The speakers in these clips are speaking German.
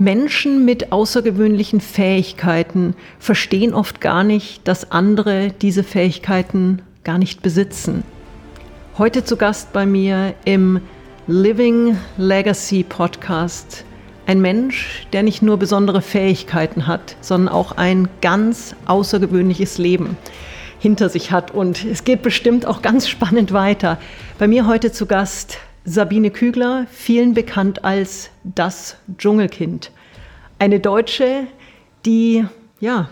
Menschen mit außergewöhnlichen Fähigkeiten verstehen oft gar nicht, dass andere diese Fähigkeiten gar nicht besitzen. Heute zu Gast bei mir im Living Legacy Podcast ein Mensch, der nicht nur besondere Fähigkeiten hat, sondern auch ein ganz außergewöhnliches Leben hinter sich hat. Und es geht bestimmt auch ganz spannend weiter. Bei mir heute zu Gast Sabine Kügler, vielen bekannt als das Dschungelkind. Eine Deutsche, die ja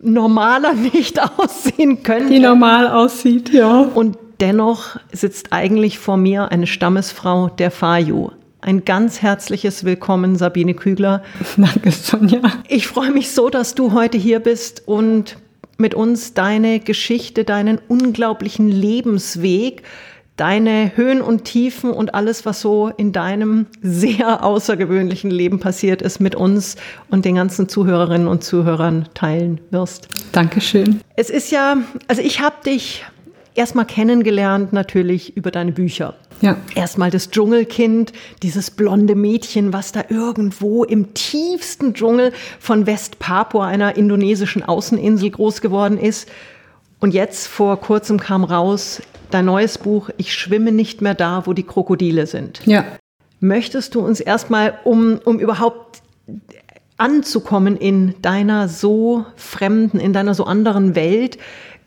normaler nicht aussehen könnte. Die normal aussieht, ja. Und dennoch sitzt eigentlich vor mir eine Stammesfrau der Fayu. Ein ganz herzliches Willkommen, Sabine Kügler. Danke, Sonja. Ich freue mich so, dass du heute hier bist und mit uns deine Geschichte, deinen unglaublichen Lebensweg deine Höhen und Tiefen und alles, was so in deinem sehr außergewöhnlichen Leben passiert ist, mit uns und den ganzen Zuhörerinnen und Zuhörern teilen wirst. Dankeschön. Es ist ja, also ich habe dich erstmal kennengelernt natürlich über deine Bücher. Ja. Erstmal das Dschungelkind, dieses blonde Mädchen, was da irgendwo im tiefsten Dschungel von Westpapua, einer indonesischen Außeninsel, groß geworden ist. Und jetzt vor kurzem kam raus, dein neues Buch Ich schwimme nicht mehr da, wo die Krokodile sind. Ja. Möchtest du uns erstmal, um, um überhaupt anzukommen in deiner so fremden, in deiner so anderen Welt,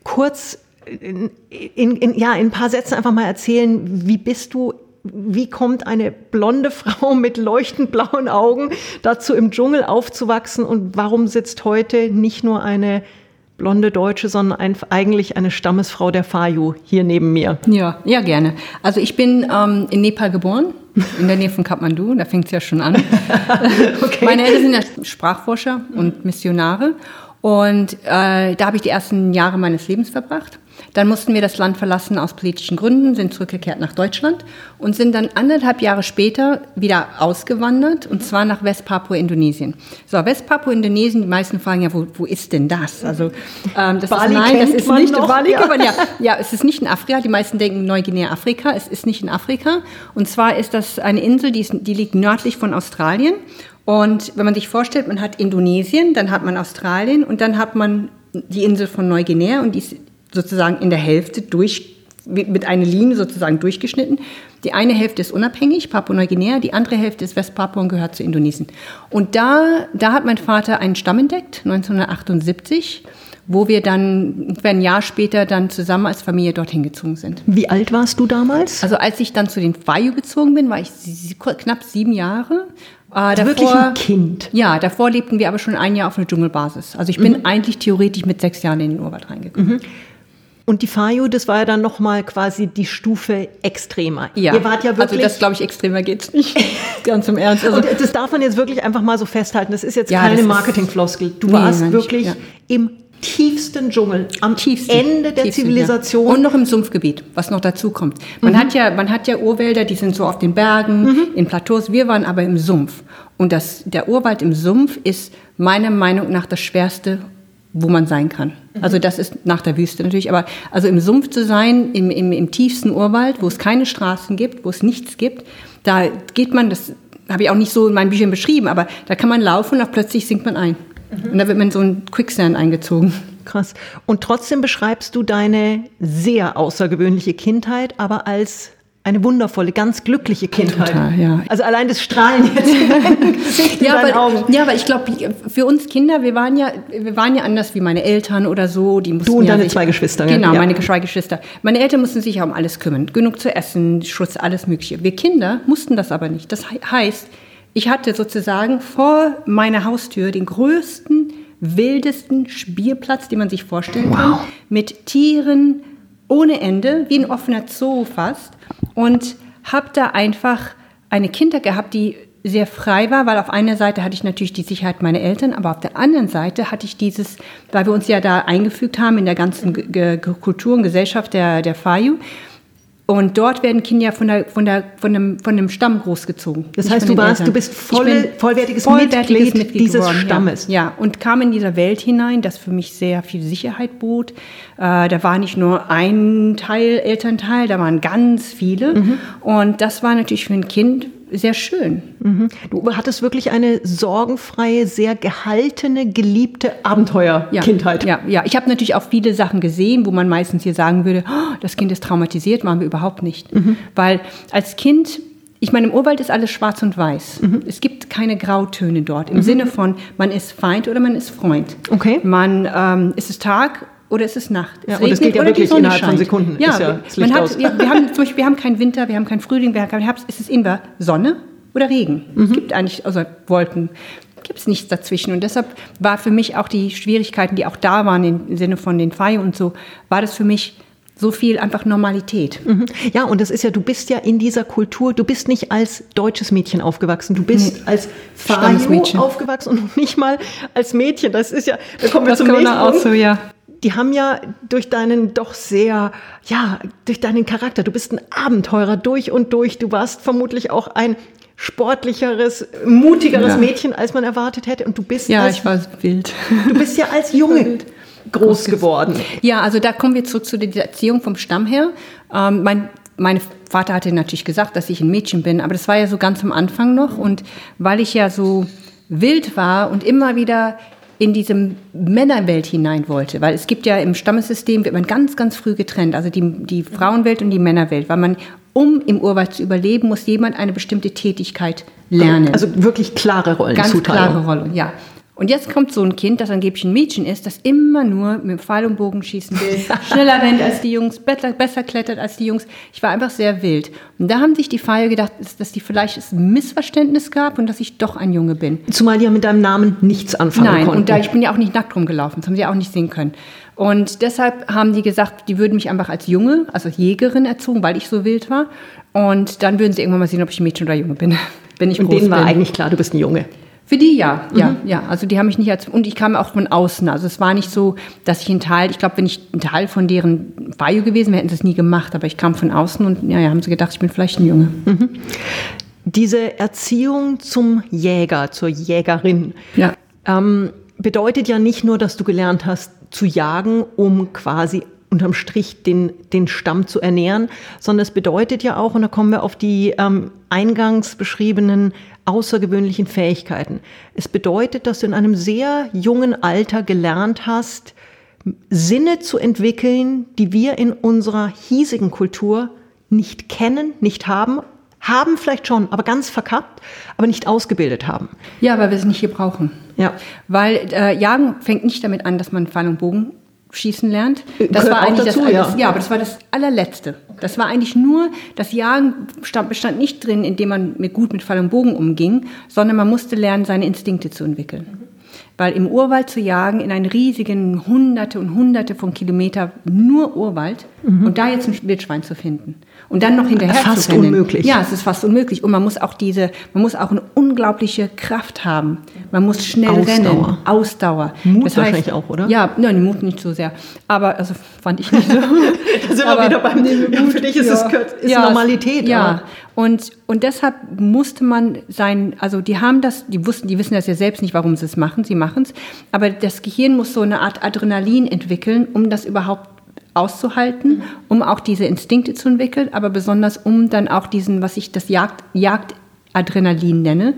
kurz in, in, in, ja, in ein paar Sätzen einfach mal erzählen, wie bist du wie kommt eine blonde Frau mit leuchtend blauen Augen dazu, im Dschungel aufzuwachsen und warum sitzt heute nicht nur eine blonde Deutsche, sondern ein, eigentlich eine Stammesfrau der Fayu hier neben mir. Ja, ja, gerne. Also ich bin ähm, in Nepal geboren, in der Nähe von Kathmandu, da fängt es ja schon an. okay. Meine Eltern sind ja Sprachforscher und Missionare und äh, da habe ich die ersten Jahre meines Lebens verbracht. Dann mussten wir das Land verlassen aus politischen Gründen, sind zurückgekehrt nach Deutschland und sind dann anderthalb Jahre später wieder ausgewandert und zwar nach Westpapua, Indonesien. So, Westpapua, Indonesien, die meisten fragen ja, wo, wo ist denn das? Also, ähm, das Bali ist, nein, das ist nicht, noch, Bali ja. Ja, ja, es ist nicht in Afrika. Die meisten denken Neuguinea, Afrika. Es ist nicht in Afrika. Und zwar ist das eine Insel, die, ist, die liegt nördlich von Australien. Und wenn man sich vorstellt, man hat Indonesien, dann hat man Australien und dann hat man die Insel von Neuguinea und die ist sozusagen in der Hälfte durch, mit einer Linie sozusagen durchgeschnitten. Die eine Hälfte ist unabhängig, Papua-Neuguinea, die andere Hälfte ist Westpapua und gehört zu Indonesien. Und da, da hat mein Vater einen Stamm entdeckt, 1978, wo wir dann ein Jahr später dann zusammen als Familie dorthin gezogen sind. Wie alt warst du damals? Also als ich dann zu den Fayu gezogen bin, war ich knapp sieben Jahre. Äh, davor, wirklich ein Kind? Ja, davor lebten wir aber schon ein Jahr auf einer Dschungelbasis. Also ich bin mhm. eigentlich theoretisch mit sechs Jahren in den Urwald reingekommen. Mhm. Und die Fayu, das war ja dann nochmal quasi die Stufe extremer. Ja, Ihr wart ja wirklich. Also das glaube ich, extremer geht's nicht. Ganz im Ernst. Also, und das darf man jetzt wirklich einfach mal so festhalten. Das ist jetzt ja, keine Marketingfloskel. Du nee, warst wirklich ja. im tiefsten Dschungel, am tiefsten, Ende der tiefsten, Zivilisation. Ja. Und noch im Sumpfgebiet, was noch dazu kommt. Man, mhm. hat ja, man hat ja Urwälder, die sind so auf den Bergen, mhm. in Plateaus. Wir waren aber im Sumpf. Und das, der Urwald im Sumpf ist meiner Meinung nach das schwerste wo man sein kann. Also das ist nach der Wüste natürlich, aber also im Sumpf zu sein, im, im, im tiefsten Urwald, wo es keine Straßen gibt, wo es nichts gibt, da geht man, das habe ich auch nicht so in meinen Büchern beschrieben, aber da kann man laufen und plötzlich sinkt man ein. Mhm. Und da wird man in so ein Quicksand eingezogen. Krass. Und trotzdem beschreibst du deine sehr außergewöhnliche Kindheit, aber als eine wundervolle, ganz glückliche Kindheit. Total, ja. Also allein das Strahlen jetzt in Gesicht ja, aber, Augen. Ja, aber ich glaube, für uns Kinder, wir waren ja, wir waren ja anders wie meine Eltern oder so. Die mussten du und ja deine sich, zwei Geschwister. Genau, ja. meine zwei Geschwister. Meine Eltern mussten sich ja um alles kümmern. Genug zu essen, Schutz, alles Mögliche. Wir Kinder mussten das aber nicht. Das heißt, ich hatte sozusagen vor meiner Haustür den größten, wildesten Spielplatz, den man sich vorstellen wow. kann, mit Tieren ohne Ende, wie ein offener Zoo fast und habe da einfach eine Kindheit gehabt, die sehr frei war, weil auf einer Seite hatte ich natürlich die Sicherheit meiner Eltern, aber auf der anderen Seite hatte ich dieses, weil wir uns ja da eingefügt haben in der ganzen G Kultur und Gesellschaft der, der Fayu, und dort werden Kinder von, der, von, der, von, einem, von einem Stamm großgezogen. Das heißt, du, warst, du bist voll, vollwertiges, vollwertiges Mitglied, Mitglied, dieses geworden, Stammes. Ja. ja, und kam in dieser Welt hinein, das für mich sehr viel Sicherheit bot. Äh, da war nicht nur ein Teil, Elternteil, da waren ganz viele. Mhm. Und das war natürlich für ein Kind sehr schön. Mhm. Du hattest wirklich eine sorgenfreie, sehr gehaltene, geliebte Abenteuerkindheit. Ja, ja, ja. Ich habe natürlich auch viele Sachen gesehen, wo man meistens hier sagen würde, oh, das Kind ist traumatisiert, waren wir überhaupt nicht. Mhm. Weil als Kind ich meine, im Urwald ist alles schwarz und weiß. Mhm. Es gibt keine Grautöne dort. Im mhm. Sinne von, man ist Feind oder man ist Freund. Okay. Man ähm, ist es Tag oder ist es Nacht. Ja, es und das geht ja wirklich innerhalb scheint. von Sekunden. Ja, ja man hat, wir, wir, haben zum Beispiel, wir haben keinen Winter, wir haben keinen Frühling, wir haben keinen Herbst. Ist es immer Sonne oder Regen? Mhm. Es gibt eigentlich, also Wolken gibt es nichts dazwischen. Und deshalb war für mich auch die Schwierigkeiten, die auch da waren im Sinne von den Feiern und so, war das für mich so viel einfach Normalität. Mhm. Ja, und das ist ja, du bist ja in dieser Kultur, du bist nicht als deutsches Mädchen aufgewachsen, du bist nee. als Fayo aufgewachsen und nicht mal als Mädchen. Das ist ja, da kommen wir das zum nächsten auch so, ja. Die haben ja durch deinen doch sehr, ja, durch deinen Charakter, du bist ein Abenteurer durch und durch. Du warst vermutlich auch ein sportlicheres, mutigeres ja. Mädchen, als man erwartet hätte. Und du bist ja, als, ich war wild. Du bist ja als Junge groß geworden. Ja, also da kommen wir zurück zu der Erziehung vom Stamm her. Ähm, mein mein Vater hatte natürlich gesagt, dass ich ein Mädchen bin, aber das war ja so ganz am Anfang noch. Und weil ich ja so wild war und immer wieder in diese Männerwelt hinein wollte, weil es gibt ja im Stammessystem, wird man ganz, ganz früh getrennt, also die, die Frauenwelt und die Männerwelt, weil man, um im Urwald zu überleben, muss jemand eine bestimmte Tätigkeit lernen. Also wirklich klare Rollen. Ganz klare Rollen, ja. Und jetzt kommt so ein Kind, das angeblich ein Mädchen ist, das immer nur mit dem Pfeil und Bogen schießen will, schneller rennt als die Jungs, besser, klettert als die Jungs. Ich war einfach sehr wild. Und da haben sich die Feier gedacht, dass die vielleicht ein Missverständnis gab und dass ich doch ein Junge bin. Zumal die ja mit deinem Namen nichts anfangen Nein, konnten. und da ich bin ja auch nicht nackt rumgelaufen, das haben sie auch nicht sehen können. Und deshalb haben die gesagt, die würden mich einfach als Junge, also Jägerin erzogen, weil ich so wild war. Und dann würden sie irgendwann mal sehen, ob ich Mädchen oder Junge bin. Wenn ich und denen war eigentlich klar, du bist ein Junge. Für die ja, ja, mhm. ja. Also die haben mich nicht als und ich kam auch von außen. Also es war nicht so, dass ich ein Teil, ich glaube, wenn ich ein Teil von deren Bio gewesen wäre, hätten sie es nie gemacht. Aber ich kam von außen und ja, ja, haben sie gedacht, ich bin vielleicht ein Junge. Mhm. Diese Erziehung zum Jäger, zur Jägerin, ja. ähm, bedeutet ja nicht nur, dass du gelernt hast zu jagen, um quasi unterm Strich den, den Stamm zu ernähren, sondern es bedeutet ja auch, und da kommen wir auf die ähm, eingangs beschriebenen außergewöhnlichen Fähigkeiten. Es bedeutet, dass du in einem sehr jungen Alter gelernt hast, Sinne zu entwickeln, die wir in unserer hiesigen Kultur nicht kennen, nicht haben, haben vielleicht schon, aber ganz verkappt, aber nicht ausgebildet haben. Ja, weil wir es nicht hier brauchen. Ja. Weil äh, Jagen fängt nicht damit an, dass man Pfeil und Bogen schießen lernt. Das war eigentlich dazu, das, ja. ja, aber das war das allerletzte. Das war eigentlich nur, das Jagen stand, bestand nicht drin, indem man mit gut mit Fall und Bogen umging, sondern man musste lernen, seine Instinkte zu entwickeln. Mhm. Weil im Urwald zu jagen, in einen riesigen Hunderte und Hunderte von Kilometer nur Urwald mhm. und da jetzt ein Wildschwein zu finden und dann noch hinterher fast zu rennen. unmöglich. Ja, es ist fast unmöglich und man muss auch diese, man muss auch eine unglaubliche Kraft haben. Man muss schnell Ausdauer. rennen, Ausdauer. Mut das heißt, wahrscheinlich auch, oder? Ja, nein, Mut nicht so sehr. Aber also fand ich nicht so. da sind wir wieder beim Mut. Für dich ist ja. es ist ja, Normalität. Ja. Aber. Und, und deshalb musste man sein, also die haben das, die wussten, die wissen das ja selbst nicht, warum sie es machen, sie machen es, aber das Gehirn muss so eine Art Adrenalin entwickeln, um das überhaupt auszuhalten, um auch diese Instinkte zu entwickeln, aber besonders um dann auch diesen, was ich das Jagd, Jagdadrenalin nenne.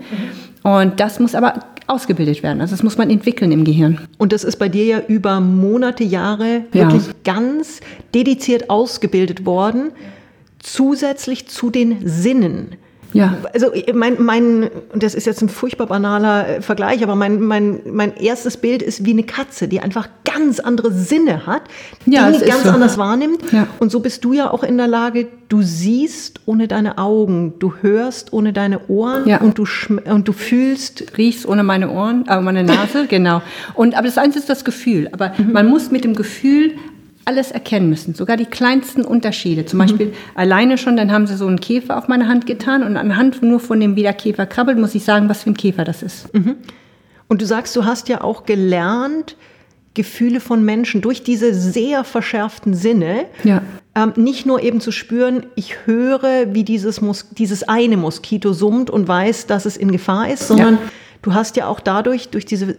Und das muss aber ausgebildet werden. Also das muss man entwickeln im Gehirn. Und das ist bei dir ja über Monate, Jahre wirklich ja. ganz dediziert ausgebildet worden zusätzlich zu den Sinnen. Ja. Also mein, mein, das ist jetzt ein furchtbar banaler äh, Vergleich, aber mein, mein, mein erstes Bild ist wie eine Katze, die einfach ganz andere Sinne hat, ja, Dinge ganz so. anders wahrnimmt. Ja. Und so bist du ja auch in der Lage, du siehst ohne deine Augen, du hörst ohne deine Ohren ja. und, du und du fühlst. Riechst ohne meine Ohren, aber meine Nase, genau. Und, aber das Einzige ist das Gefühl. Aber mhm. man muss mit dem Gefühl alles erkennen müssen, sogar die kleinsten Unterschiede. Zum mhm. Beispiel alleine schon, dann haben sie so einen Käfer auf meine Hand getan und anhand nur von dem, wie der Käfer krabbelt, muss ich sagen, was für ein Käfer das ist. Mhm. Und du sagst, du hast ja auch gelernt, Gefühle von Menschen durch diese sehr verschärften Sinne, ja. ähm, nicht nur eben zu spüren, ich höre, wie dieses, Mos dieses eine Moskito summt und weiß, dass es in Gefahr ist, sondern ja. du hast ja auch dadurch, durch diese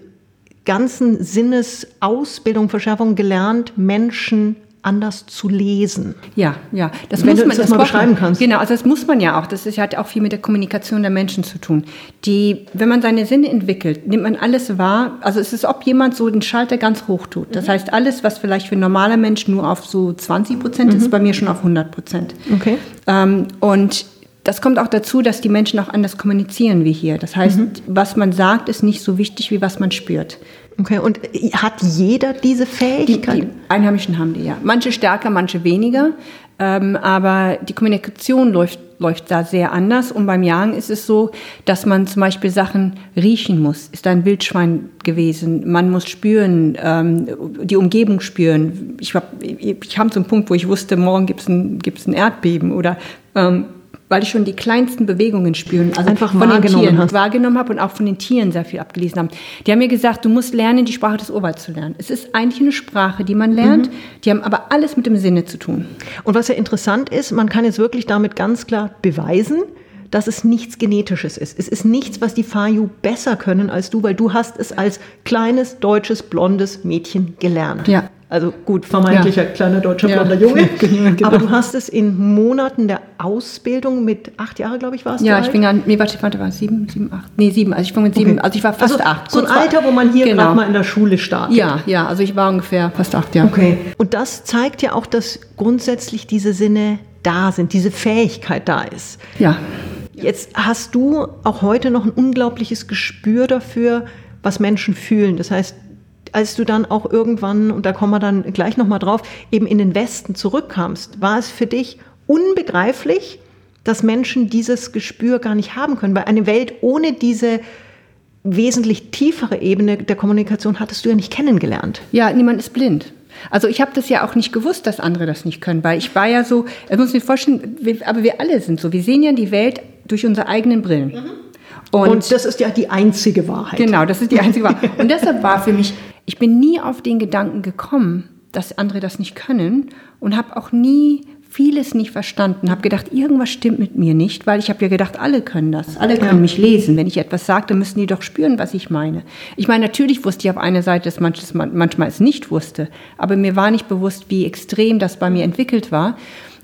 ganzen Sinnesausbildung, Verschärfung gelernt, Menschen anders zu lesen. Ja, ja, das Wenn muss du man das mal beschreiben kannst. Genau, also das muss man ja auch. Das ist, hat auch viel mit der Kommunikation der Menschen zu tun. Die, wenn man seine Sinne entwickelt, nimmt man alles wahr. Also es ist, ob jemand so den Schalter ganz hoch tut. Das mhm. heißt, alles, was vielleicht für ein normaler Mensch nur auf so 20 Prozent mhm. ist, bei mir schon auf 100 Prozent. Okay. Ähm, und das kommt auch dazu, dass die Menschen auch anders kommunizieren wie hier. Das heißt, mhm. was man sagt, ist nicht so wichtig, wie was man spürt. Okay, und hat jeder diese Fähigkeit? Die, die Einheimischen haben die, ja. Manche stärker, manche weniger. Ähm, aber die Kommunikation läuft, läuft da sehr anders. Und beim Jagen ist es so, dass man zum Beispiel Sachen riechen muss. Ist da ein Wildschwein gewesen? Man muss spüren, ähm, die Umgebung spüren. Ich, hab, ich kam zum Punkt, wo ich wusste, morgen gibt es ein, gibt's ein Erdbeben oder ähm, weil ich schon die kleinsten Bewegungen spüren, also einfach von wahrgenommen den Tieren hast. wahrgenommen habe und auch von den Tieren sehr viel abgelesen habe. Die haben mir gesagt, du musst lernen, die Sprache des Urwalds zu lernen. Es ist eigentlich eine Sprache, die man lernt, mhm. die haben aber alles mit dem Sinne zu tun. Und was ja interessant ist, man kann jetzt wirklich damit ganz klar beweisen, dass es nichts Genetisches ist. Es ist nichts, was die Fayu besser können als du, weil du hast es als kleines, deutsches, blondes Mädchen gelernt. Ja. Also gut, vermeintlicher ja. kleiner deutscher ja. blonder Junge. genau. Aber du hast es in Monaten der Ausbildung mit acht Jahren, glaube ich, warst ja, du. Ja, ich fing an, nee, warte, warte, war sieben, sieben, acht. Nee, sieben. Also ich fing mit sieben, okay. also ich war fast also, acht. So ein Alter, wo man hier genau. gerade mal in der Schule startet. Ja, ja, also ich war ungefähr fast acht, ja. Okay. Und das zeigt ja auch, dass grundsätzlich diese Sinne da sind, diese Fähigkeit da ist. Ja. Jetzt hast du auch heute noch ein unglaubliches Gespür dafür, was Menschen fühlen. Das heißt, als du dann auch irgendwann, und da kommen wir dann gleich nochmal drauf, eben in den Westen zurückkamst, war es für dich unbegreiflich, dass Menschen dieses Gespür gar nicht haben können, weil eine Welt ohne diese wesentlich tiefere Ebene der Kommunikation hattest du ja nicht kennengelernt. Ja, niemand ist blind. Also ich habe das ja auch nicht gewusst, dass andere das nicht können, weil ich war ja so, ich muss mir vorstellen, aber wir alle sind so, wir sehen ja die Welt durch unsere eigenen Brillen. Mhm. Und, und, das ist ja die einzige Wahrheit. Genau, das ist die einzige Wahrheit. Und deshalb war für mich ich bin nie auf den Gedanken gekommen, dass andere das nicht können und habe auch nie vieles nicht verstanden, habe gedacht, irgendwas stimmt mit mir nicht, weil ich habe ja gedacht, alle können das, alle können ja. mich lesen. Wenn ich etwas sage, dann müssen die doch spüren, was ich meine. Ich meine, natürlich wusste ich auf einer Seite, dass manches, manchmal es nicht wusste, aber mir war nicht bewusst, wie extrem das bei mir entwickelt war.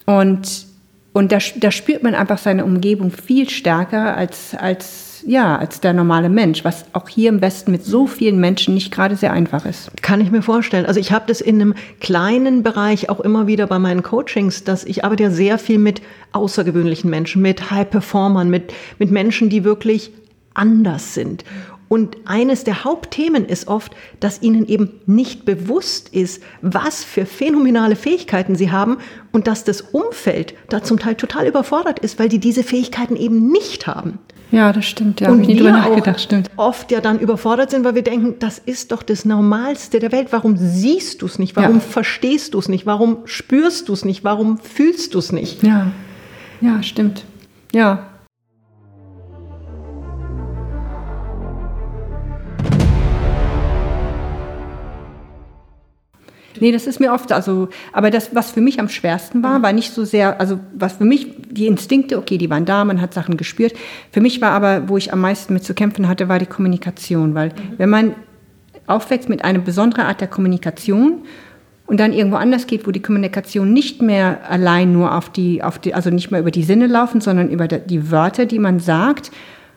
Und, und da, da spürt man einfach seine Umgebung viel stärker als, als ja, als der normale Mensch, was auch hier im Westen mit so vielen Menschen nicht gerade sehr einfach ist. Kann ich mir vorstellen. Also ich habe das in einem kleinen Bereich auch immer wieder bei meinen Coachings, dass ich arbeite ja sehr viel mit außergewöhnlichen Menschen, mit High-Performern, mit, mit Menschen, die wirklich anders sind. Und eines der Hauptthemen ist oft, dass ihnen eben nicht bewusst ist, was für phänomenale Fähigkeiten sie haben und dass das Umfeld da zum Teil total überfordert ist, weil die diese Fähigkeiten eben nicht haben. Ja, das stimmt. Ja, und wir nachgedacht, stimmt. oft ja dann überfordert sind, weil wir denken, das ist doch das Normalste der Welt. Warum siehst du es nicht? Warum ja. verstehst du es nicht? Warum spürst du es nicht? Warum fühlst du es nicht? Ja, ja, stimmt. Ja, Nee, das ist mir oft, also, aber das, was für mich am schwersten war, war nicht so sehr, also, was für mich, die Instinkte, okay, die waren da, man hat Sachen gespürt. Für mich war aber, wo ich am meisten mit zu kämpfen hatte, war die Kommunikation, weil, mhm. wenn man aufwächst mit einer besonderen Art der Kommunikation und dann irgendwo anders geht, wo die Kommunikation nicht mehr allein nur auf die, auf die, also nicht mehr über die Sinne laufen, sondern über die Wörter, die man sagt.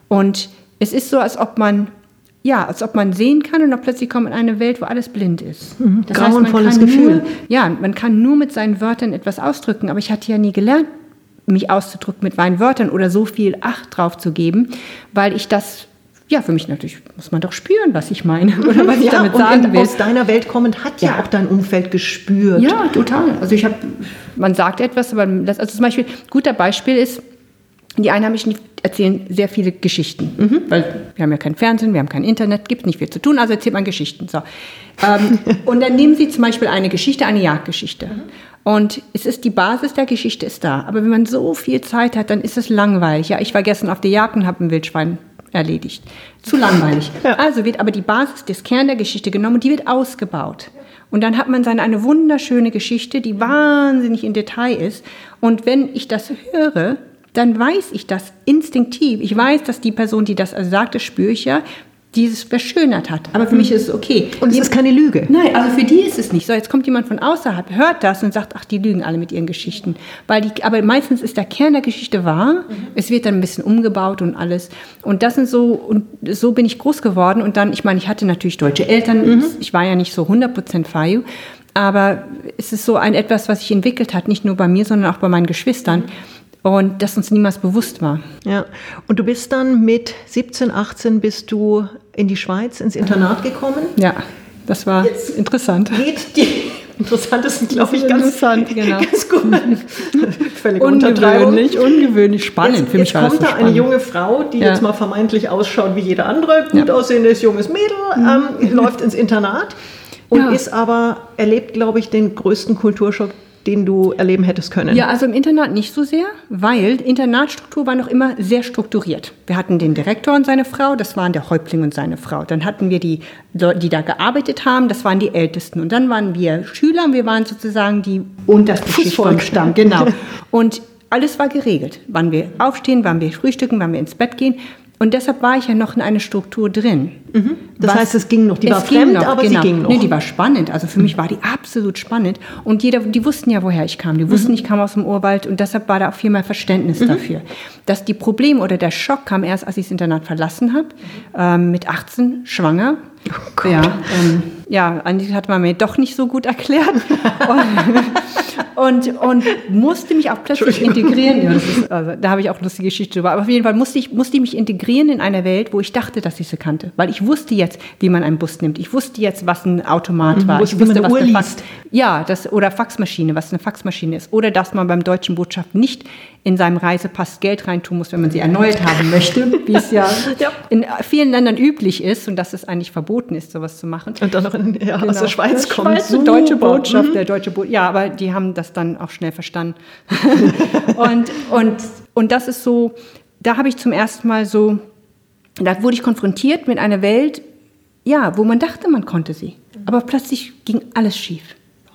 Und es ist so, als ob man ja, als ob man sehen kann und dann plötzlich kommt in eine Welt, wo alles blind ist. Mhm. Das Grauenvolles Gefühl. Nur, ja, man kann nur mit seinen Wörtern etwas ausdrücken, aber ich hatte ja nie gelernt, mich auszudrücken mit meinen Wörtern oder so viel Acht drauf zu geben, weil ich das ja, für mich natürlich muss man doch spüren, was ich meine oder was ich ja, damit sagen will. Aus deiner Welt kommend hat ja, ja, auch dein Umfeld gespürt. Ja, total. Also ich habe, man sagt etwas, aber also zum Beispiel, guter Beispiel ist, die Einheimischen erzählen sehr viele Geschichten, mhm. weil wir haben ja kein Fernsehen, wir haben kein Internet, gibt nicht viel zu tun, also erzählt man Geschichten. So. Ähm, und dann nehmen Sie zum Beispiel eine Geschichte, eine Jagdgeschichte. Mhm. Und es ist die Basis der Geschichte ist da. Aber wenn man so viel Zeit hat, dann ist es langweilig. Ja, ich war gestern auf der Jagd und habe ein Wildschwein erledigt. Zu langweilig. Ja. Also wird aber die Basis des Kern der Geschichte genommen und die wird ausgebaut. Und dann hat man seine eine wunderschöne Geschichte, die wahnsinnig in Detail ist. Und wenn ich das höre, dann weiß ich das instinktiv. Ich weiß, dass die Person, die das also sagt, das spüre ich ja, dieses verschönert hat. Aber für mich ist es okay. Und es ist keine Lüge. Nein, also für die ist es nicht. So, jetzt kommt jemand von außerhalb, hört das und sagt, ach, die lügen alle mit ihren Geschichten. Weil die, aber meistens ist der Kern der Geschichte wahr. Mhm. Es wird dann ein bisschen umgebaut und alles. Und das sind so, und so bin ich groß geworden. Und dann, ich meine, ich hatte natürlich deutsche Eltern. Mhm. Ich war ja nicht so 100% Fayu. Aber es ist so ein etwas, was sich entwickelt hat, nicht nur bei mir, sondern auch bei meinen Geschwistern. Mhm und das uns niemals bewusst war. Ja, und du bist dann mit 17, 18 bist du in die Schweiz ins Internat gekommen? Ja, das war Jetzt interessant. Geht die Interessant ist, glaube ich, ganz, interessant, genau. ganz gut. Völlig ungewöhnlich, ungewöhnlich spannend. Jetzt, Für mich jetzt kommt da spannend. eine junge Frau, die ja. jetzt mal vermeintlich ausschaut wie jeder andere, gut ja. aussehendes junges Mädel, mhm. ähm, läuft ins Internat und ja. ist aber, erlebt, glaube ich, den größten Kulturschock, den du erleben hättest können? Ja, also im Internat nicht so sehr, weil die Internatsstruktur war noch immer sehr strukturiert. Wir hatten den Direktor und seine Frau, das waren der Häuptling und seine Frau. Dann hatten wir die, die da gearbeitet haben, das waren die Ältesten. Und dann waren wir Schüler und wir waren sozusagen die unterste Schicht vom Stamm. Genau. Und alles war geregelt. Wann wir aufstehen, wann wir frühstücken, wann wir ins Bett gehen. Und deshalb war ich ja noch in einer Struktur drin. Mhm. Das Was, heißt, es ging noch. Die war fremd, noch, aber genau. sie ging noch. Nee, die war spannend. Also für mhm. mich war die absolut spannend. Und jeder, die wussten ja, woher ich kam. Die wussten, mhm. ich kam aus dem Urwald. Und deshalb war da auch viel mehr Verständnis mhm. dafür. Dass die Probleme oder der Schock kam erst, als ich das Internat verlassen habe. Ähm, mit 18, schwanger. Oh ja, ähm, ja, eigentlich hat man mir doch nicht so gut erklärt. und, und musste mich auch plötzlich integrieren. Ja, ist, also, da habe ich auch eine lustige Geschichte drüber. Aber auf jeden Fall musste ich, musste ich mich integrieren in einer Welt, wo ich dachte, dass ich sie kannte. Weil ich wusste jetzt, wie man einen Bus nimmt. Ich wusste jetzt, was ein Automat mhm, war. Ich wusste, was Uhr eine Fax. Ja, das, oder Faxmaschine, was eine Faxmaschine ist. Oder dass man beim deutschen Botschaft nicht in seinem Reisepass Geld reintun muss, wenn man sie erneuert haben möchte, wie es ja, ja, in vielen Ländern üblich ist und dass es eigentlich verboten ist, sowas zu machen. Und dann noch in, ja, genau. aus der Schweiz kommt. Schweiz, Super. deutsche Botschaft, mhm. der deutsche Bo ja, aber die haben das dann auch schnell verstanden. und, und, und das ist so, da habe ich zum ersten Mal so, da wurde ich konfrontiert mit einer Welt, ja, wo man dachte, man konnte sie. Aber plötzlich ging alles schief.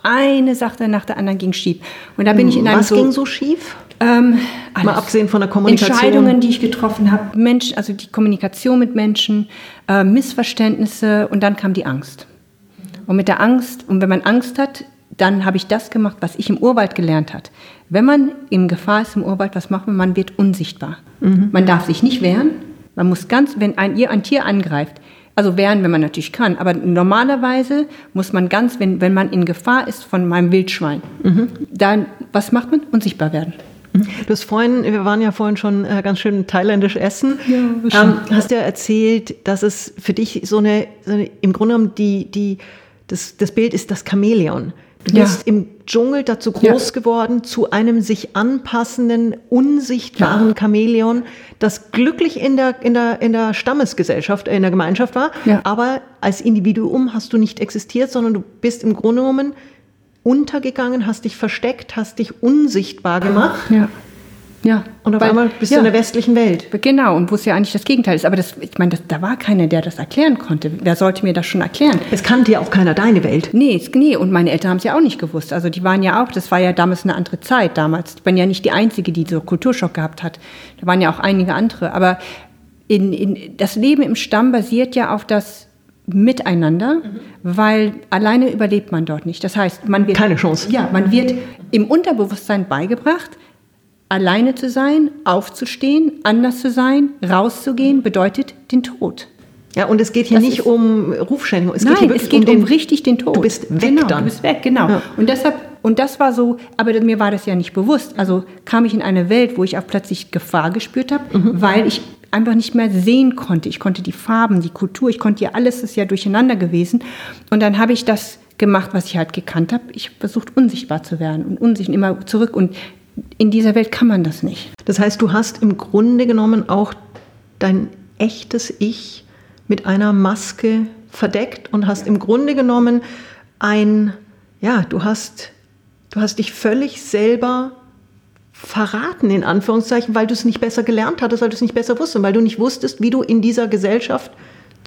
Eine Sache nach der anderen ging schief. Und da bin ich in einem Was so, ging so schief? Ähm, Mal abgesehen von der Kommunikation. Entscheidungen, die ich getroffen habe, Menschen, also die Kommunikation mit Menschen, äh, Missverständnisse und dann kam die Angst. Und mit der Angst, und wenn man Angst hat, dann habe ich das gemacht, was ich im Urwald gelernt habe. Wenn man in Gefahr ist im Urwald, was macht man? Man wird unsichtbar. Mhm. Man darf sich nicht wehren. Man muss ganz, wenn ein, ein Tier angreift, also wehren, wenn man natürlich kann. Aber normalerweise muss man ganz, wenn, wenn man in Gefahr ist von meinem Wildschwein, mhm. dann, was macht man? Unsichtbar werden. Mhm. Du hast vorhin, wir waren ja vorhin schon äh, ganz schön thailändisch essen. Ja, ähm, hast ja erzählt, dass es für dich so eine, so eine im Grunde genommen die, die, das, das Bild ist das Chamäleon. Du bist ja. im Dschungel dazu groß ja. geworden, zu einem sich anpassenden, unsichtbaren ja. Chamäleon, das glücklich in der, in, der, in der Stammesgesellschaft, in der Gemeinschaft war. Aber als Individuum hast du nicht existiert, sondern du bist im Grunde genommen untergegangen, hast dich versteckt, hast dich unsichtbar gemacht. Ja. Und auf Weil, einmal bist ja. du in der westlichen Welt. Genau, und wo es ja eigentlich das Gegenteil ist. Aber das, ich meine, das, da war keiner, der das erklären konnte. Wer sollte mir das schon erklären? Es kannte ja auch keiner deine Welt. Nee, nee, und meine Eltern haben es ja auch nicht gewusst. Also die waren ja auch, das war ja damals eine andere Zeit damals. Ich bin ja nicht die Einzige, die so Kulturschock gehabt hat. Da waren ja auch einige andere. Aber in, in, das Leben im Stamm basiert ja auf das Miteinander, mhm. weil alleine überlebt man dort nicht. Das heißt, man wird... Keine Chance. Ja, man wird im Unterbewusstsein beigebracht, Alleine zu sein, aufzustehen, anders zu sein, rauszugehen, bedeutet den Tod. Ja, und es geht hier das nicht um Rufschädigung. Es nein, geht es geht um, den, um, richtig den Tod. Du bist weg genau, dann. Du bist weg, genau. Ja. Und deshalb, und das war so, aber mir war das ja nicht bewusst. Also kam ich in eine Welt, wo ich auch plötzlich Gefahr gespürt habe, mhm. weil ich einfach nicht mehr sehen konnte. Ich konnte die Farben, die Kultur, ich konnte ja alles ist ja durcheinander gewesen. Und dann habe ich das gemacht, was ich halt gekannt habe. Ich versucht unsichtbar zu werden und unsichtbar immer zurück. Und in dieser Welt kann man das nicht. Das heißt, du hast im Grunde genommen auch dein echtes Ich mit einer Maske verdeckt und hast im Grunde genommen ein, ja, du hast, du hast dich völlig selber verraten, in Anführungszeichen, weil du es nicht besser gelernt hattest, weil du es nicht besser wusstest, weil du nicht wusstest, wie du in dieser Gesellschaft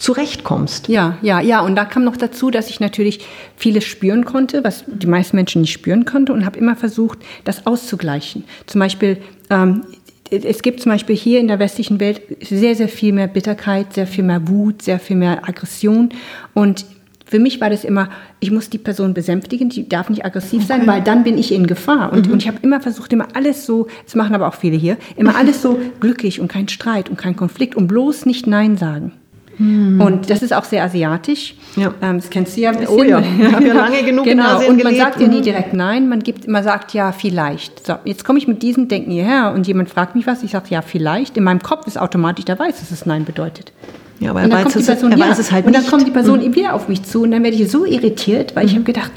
zurechtkommst. Ja, ja, ja. Und da kam noch dazu, dass ich natürlich vieles spüren konnte, was die meisten Menschen nicht spüren konnten und habe immer versucht, das auszugleichen. Zum Beispiel, ähm, es gibt zum Beispiel hier in der westlichen Welt sehr, sehr viel mehr Bitterkeit, sehr viel mehr Wut, sehr viel mehr Aggression. Und für mich war das immer, ich muss die Person besänftigen, die darf nicht aggressiv sein, weil dann bin ich in Gefahr. Und, mhm. und ich habe immer versucht, immer alles so, das machen aber auch viele hier, immer alles so glücklich und kein Streit und kein Konflikt und bloß nicht Nein sagen. Hm. Und das ist auch sehr asiatisch. Ja. Ähm, das kennst du ja ein bisschen. Oh ja, ich habe ja lange genug genau. in Asien Und man gelebt. sagt ja nie mhm. direkt Nein, man, gibt, man sagt ja vielleicht. So, jetzt komme ich mit diesem Denken hierher und jemand fragt mich was, ich sage ja vielleicht. In meinem Kopf ist automatisch, der weiß, dass es Nein bedeutet. Ja, aber er, weiß es, Person, er ja. weiß es halt nicht. Und dann kommt die Person mhm. wieder auf mich zu und dann werde ich so irritiert, weil mhm. ich habe gedacht,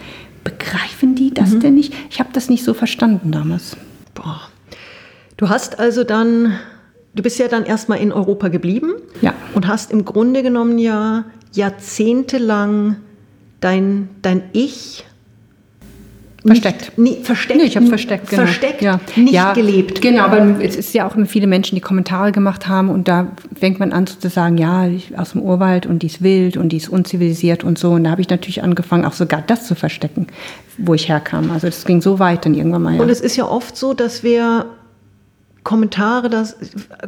begreifen die das mhm. denn nicht? Ich habe das nicht so verstanden damals. Boah. Du hast also dann du bist ja dann erstmal in Europa geblieben ja. und hast im Grunde genommen ja jahrzehntelang dein, dein Ich Versteckt. Nicht, nee, versteckt. Nee, ich habe versteckt, genau. Versteckt, ja. nicht ja, gelebt. Genau, aber es ist ja auch immer viele Menschen, die Kommentare gemacht haben und da fängt man an zu sagen, ja, aus dem Urwald und die ist wild und die ist unzivilisiert und so. Und da habe ich natürlich angefangen, auch sogar das zu verstecken, wo ich herkam. Also das ging so weit dann irgendwann mal. Ja. Und es ist ja oft so, dass wir Kommentare, das,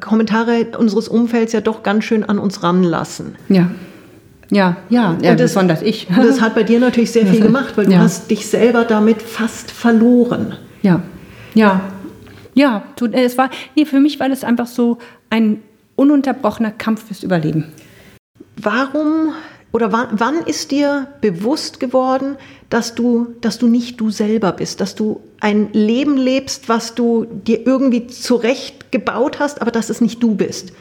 Kommentare unseres Umfelds ja doch ganz schön an uns ranlassen. Ja. Ja, ja, ja das, besonders ich. Das hat bei dir natürlich sehr viel gemacht, weil du ja. hast dich selber damit fast verloren. Ja, ja, ja. Äh, es war, nee, für mich war das einfach so ein ununterbrochener Kampf fürs Überleben. Warum oder wann, wann ist dir bewusst geworden, dass du, dass du nicht du selber bist, dass du ein Leben lebst, was du dir irgendwie zurecht gebaut hast, aber dass es nicht du bist?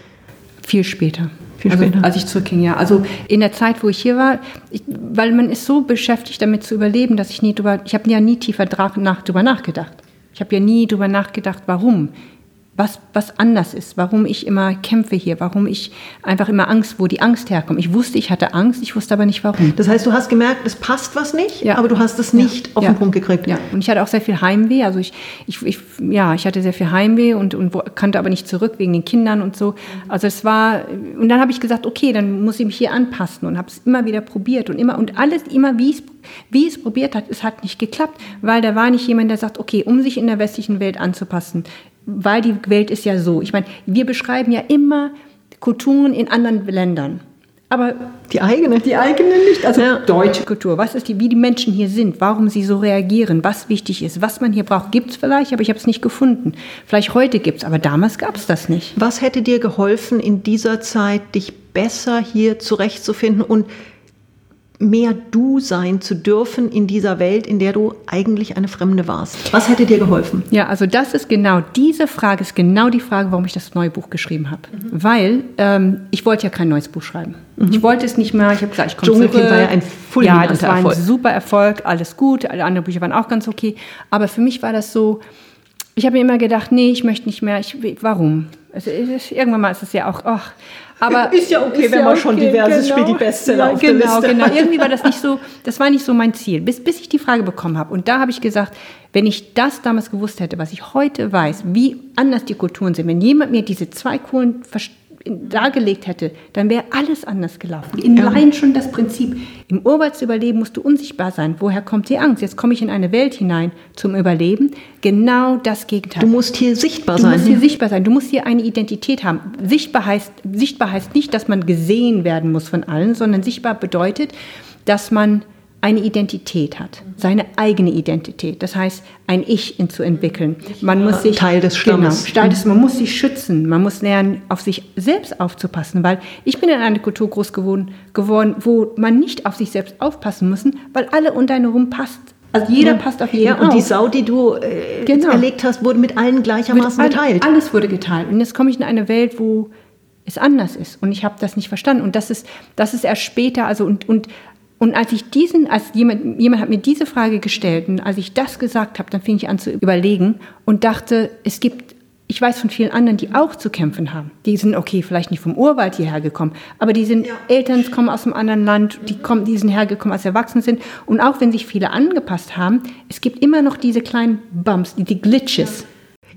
Viel später. Viel also, später. Als ich zurückging, ja. Also in der Zeit, wo ich hier war, ich, weil man ist so beschäftigt damit zu überleben, dass ich nie drüber, ich habe ja nie tiefer nach, drüber nachgedacht. Ich habe ja nie drüber nachgedacht, warum was, was anders ist, warum ich immer kämpfe hier, warum ich einfach immer Angst, wo die Angst herkommt. Ich wusste, ich hatte Angst, ich wusste aber nicht warum. Das heißt, du hast gemerkt, es passt was nicht, ja. aber du hast es nicht ja. auf ja. den Punkt gekriegt. Ja, und ich hatte auch sehr viel Heimweh. Also ich, ich, ich ja, ich hatte sehr viel Heimweh und, und kannte aber nicht zurück wegen den Kindern und so. Also es war, und dann habe ich gesagt, okay, dann muss ich mich hier anpassen und habe es immer wieder probiert und immer, und alles immer, wie es wie es probiert hat, es hat nicht geklappt, weil da war nicht jemand, der sagt, okay, um sich in der westlichen Welt anzupassen, weil die Welt ist ja so. Ich meine, wir beschreiben ja immer Kulturen in anderen Ländern. Aber die eigene. Die eigene nicht. Also ja. deutsche Kultur. Was ist die, wie die Menschen hier sind, warum sie so reagieren, was wichtig ist, was man hier braucht. Gibt es vielleicht, aber ich habe es nicht gefunden. Vielleicht heute gibt es, aber damals gab es das nicht. Was hätte dir geholfen, in dieser Zeit dich besser hier zurechtzufinden und mehr du sein zu dürfen in dieser Welt, in der du eigentlich eine Fremde warst? Was hätte dir geholfen? Ja, also das ist genau, diese Frage ist genau die Frage, warum ich das neue Buch geschrieben habe. Mhm. Weil ähm, ich wollte ja kein neues Buch schreiben. Mhm. Ich wollte es nicht mehr, ich habe gesagt, ich komme Dschungelkind war ja ein Ja, das war ein Erfolg. super Erfolg, alles gut, alle anderen Bücher waren auch ganz okay. Aber für mich war das so, ich habe mir immer gedacht, nee, ich möchte nicht mehr, ich, warum? Also, irgendwann mal ist es ja auch, ach, aber ist ja okay, ist wenn ja man okay, schon diverses genau. Die Bestseller ja, auf genau, der Liste Genau, irgendwie war das nicht so, das war nicht so mein Ziel, bis, bis ich die Frage bekommen habe. Und da habe ich gesagt, wenn ich das damals gewusst hätte, was ich heute weiß, wie anders die Kulturen sind, wenn jemand mir diese zwei Kohlen versteht, dargelegt hätte, dann wäre alles anders gelaufen. In ja. allein schon das Prinzip, im Urwald zu überleben, musst du unsichtbar sein. Woher kommt die Angst? Jetzt komme ich in eine Welt hinein zum Überleben. Genau das Gegenteil. Du musst hier sichtbar sein. Du musst hier sichtbar sein. Du musst hier eine Identität haben. Sichtbar heißt, sichtbar heißt nicht, dass man gesehen werden muss von allen, sondern sichtbar bedeutet, dass man eine Identität hat, seine eigene Identität. Das heißt, ein Ich zu entwickeln. Man muss sich Teil des Stammes. Genau, Teil des, man muss sich schützen. Man muss lernen, auf sich selbst aufzupassen, weil ich bin in einer Kultur groß geworden, geworden wo man nicht auf sich selbst aufpassen muss, weil alle um einen herum passt. Also jeder ja. passt auf jeden ja, und auf. die Sau, die du äh, genau. erlegt hast, wurde mit allen gleichermaßen mit geteilt. Alles wurde geteilt. Und jetzt komme ich in eine Welt, wo es anders ist und ich habe das nicht verstanden und das ist das ist erst später also und und und als ich diesen, als jemand, jemand hat mir diese Frage gestellt und als ich das gesagt habe, dann fing ich an zu überlegen und dachte, es gibt, ich weiß von vielen anderen, die auch zu kämpfen haben. Die sind, okay, vielleicht nicht vom Urwald hierher gekommen, aber die sind, ja. Eltern kommen aus einem anderen Land, die kommen, die sind hergekommen, als sie erwachsen sind. Und auch wenn sich viele angepasst haben, es gibt immer noch diese kleinen Bumps, die, die Glitches.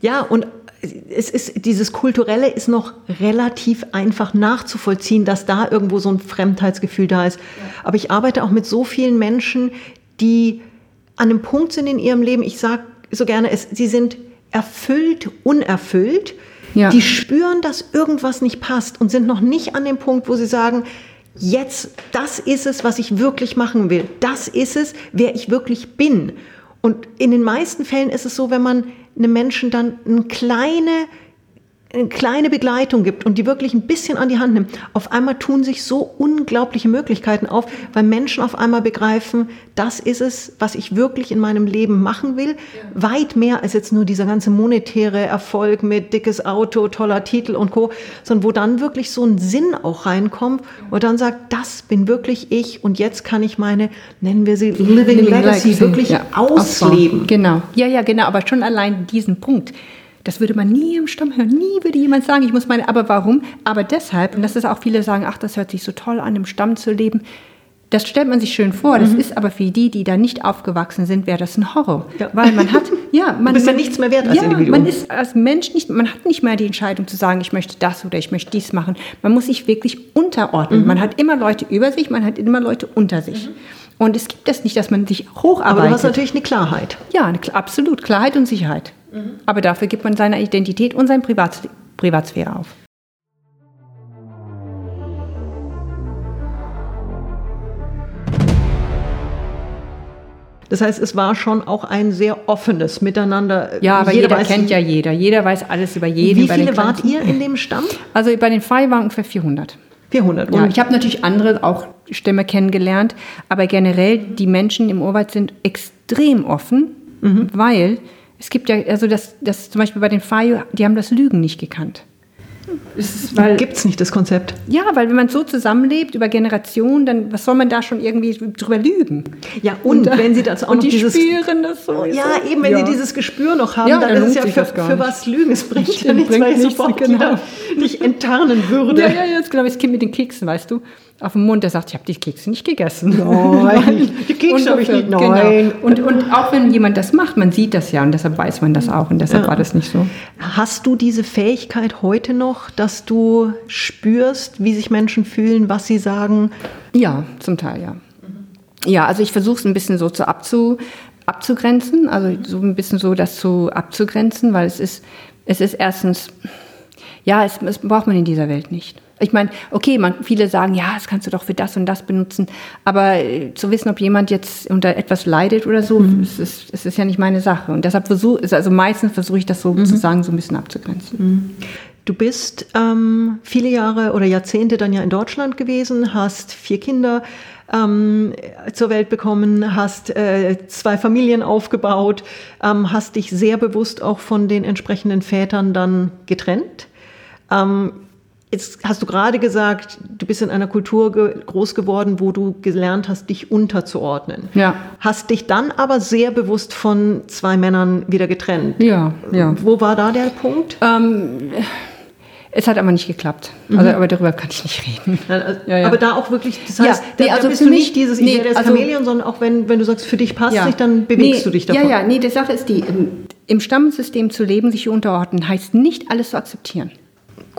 Ja, und es ist, dieses Kulturelle ist noch relativ einfach nachzuvollziehen, dass da irgendwo so ein Fremdheitsgefühl da ist. Ja. Aber ich arbeite auch mit so vielen Menschen, die an einem Punkt sind in ihrem Leben, ich sage so gerne, es, sie sind erfüllt, unerfüllt. Ja. Die spüren, dass irgendwas nicht passt und sind noch nicht an dem Punkt, wo sie sagen, jetzt, das ist es, was ich wirklich machen will. Das ist es, wer ich wirklich bin. Und in den meisten Fällen ist es so, wenn man einem Menschen dann eine kleine eine kleine Begleitung gibt und die wirklich ein bisschen an die Hand nimmt, auf einmal tun sich so unglaubliche Möglichkeiten auf, weil Menschen auf einmal begreifen, das ist es, was ich wirklich in meinem Leben machen will. Ja. Weit mehr als jetzt nur dieser ganze monetäre Erfolg mit dickes Auto, toller Titel und Co., sondern wo dann wirklich so ein Sinn auch reinkommt und dann sagt, das bin wirklich ich und jetzt kann ich meine, nennen wir sie Living, Living Legacy, Legacy, wirklich ja, ausleben. Genau. Ja, ja, genau. Aber schon allein diesen Punkt das würde man nie im Stamm hören. Nie würde jemand sagen, ich muss meine. Aber warum? Aber deshalb, und das ist auch viele sagen, ach, das hört sich so toll an, im Stamm zu leben. Das stellt man sich schön vor. Das mhm. ist aber für die, die da nicht aufgewachsen sind, wäre das ein Horror. Ja. Weil man hat, ja, man. ist ja nichts mehr wert als ja, Individuum. Man ist als Mensch nicht, man hat nicht mehr die Entscheidung zu sagen, ich möchte das oder ich möchte dies machen. Man muss sich wirklich unterordnen. Mhm. Man hat immer Leute über sich, man hat immer Leute unter sich. Mhm. Und es gibt das nicht, dass man sich hocharbeitet. Aber du hast natürlich eine Klarheit. Ja, eine, absolut. Klarheit und Sicherheit. Mhm. Aber dafür gibt man seine Identität und seine Privat Privatsphäre auf. Das heißt, es war schon auch ein sehr offenes Miteinander. Ja, aber jeder, jeder kennt ja jeder. Jeder weiß alles über jeden. Wie viele wart ihr in dem Stamm? Also bei den Fei waren ungefähr 400. 400. Ja, ich habe natürlich andere auch Stämme kennengelernt, aber generell die Menschen im Urwald sind extrem offen, mhm. weil es gibt ja, also das, das zum Beispiel bei den Fayo, die haben das Lügen nicht gekannt. Gibt es nicht das Konzept? Ja, weil wenn man so zusammenlebt über Generationen, dann was soll man da schon irgendwie drüber lügen? Ja, und, und wenn sie das auch und noch die dieses spüren das so. Ja, eben, wenn ja. sie dieses Gespür noch haben, ja, dann, dann ist es ja für, für was Lügen. Es bringt ja nichts, weil ich sofort genau. dich enttarnen würde. Ja, ja, jetzt glaube ich, das Kind mit den Keksen, weißt du? Auf dem Mund, der sagt, ich habe die Kekse nicht gegessen. Nein, die Kekse habe ich nicht. Genau. Nein. Genau. Und, und auch wenn jemand das macht, man sieht das ja und deshalb weiß man das auch und deshalb ja. war das nicht so. Hast du diese Fähigkeit heute noch, dass du spürst, wie sich Menschen fühlen, was sie sagen? Ja, zum Teil ja. Ja, also ich versuche es ein bisschen so zu abzu, abzugrenzen, also so ein bisschen so das zu abzugrenzen, weil es ist, es ist erstens, ja, es, es braucht man in dieser Welt nicht. Ich meine, okay, man, viele sagen, ja, das kannst du doch für das und das benutzen, aber äh, zu wissen, ob jemand jetzt unter etwas leidet oder so, mhm. es, ist, es ist ja nicht meine Sache. Und deshalb versuche, also meistens versuche ich das so mhm. sozusagen so ein bisschen abzugrenzen. Mhm. Du bist ähm, viele Jahre oder Jahrzehnte dann ja in Deutschland gewesen, hast vier Kinder ähm, zur Welt bekommen, hast äh, zwei Familien aufgebaut, ähm, hast dich sehr bewusst auch von den entsprechenden Vätern dann getrennt. Ähm, Jetzt hast du gerade gesagt, du bist in einer Kultur ge groß geworden, wo du gelernt hast, dich unterzuordnen. Ja. Hast dich dann aber sehr bewusst von zwei Männern wieder getrennt. Ja, ja. Wo war da der Punkt? Ähm, es hat aber nicht geklappt. Also, mhm. aber darüber kann ich nicht reden. Also, ja, ja. Aber da auch wirklich, das heißt, ja, nee, da, also da bist du nicht dieses nee, Idee des also, Chameleon, sondern auch wenn, wenn du sagst, für dich passt ja. nicht, dann bewegst nee, du dich davon. Ja, ja, nee, die Sache ist die, im, im Stammesystem zu leben, sich unterordnen, heißt nicht alles zu akzeptieren.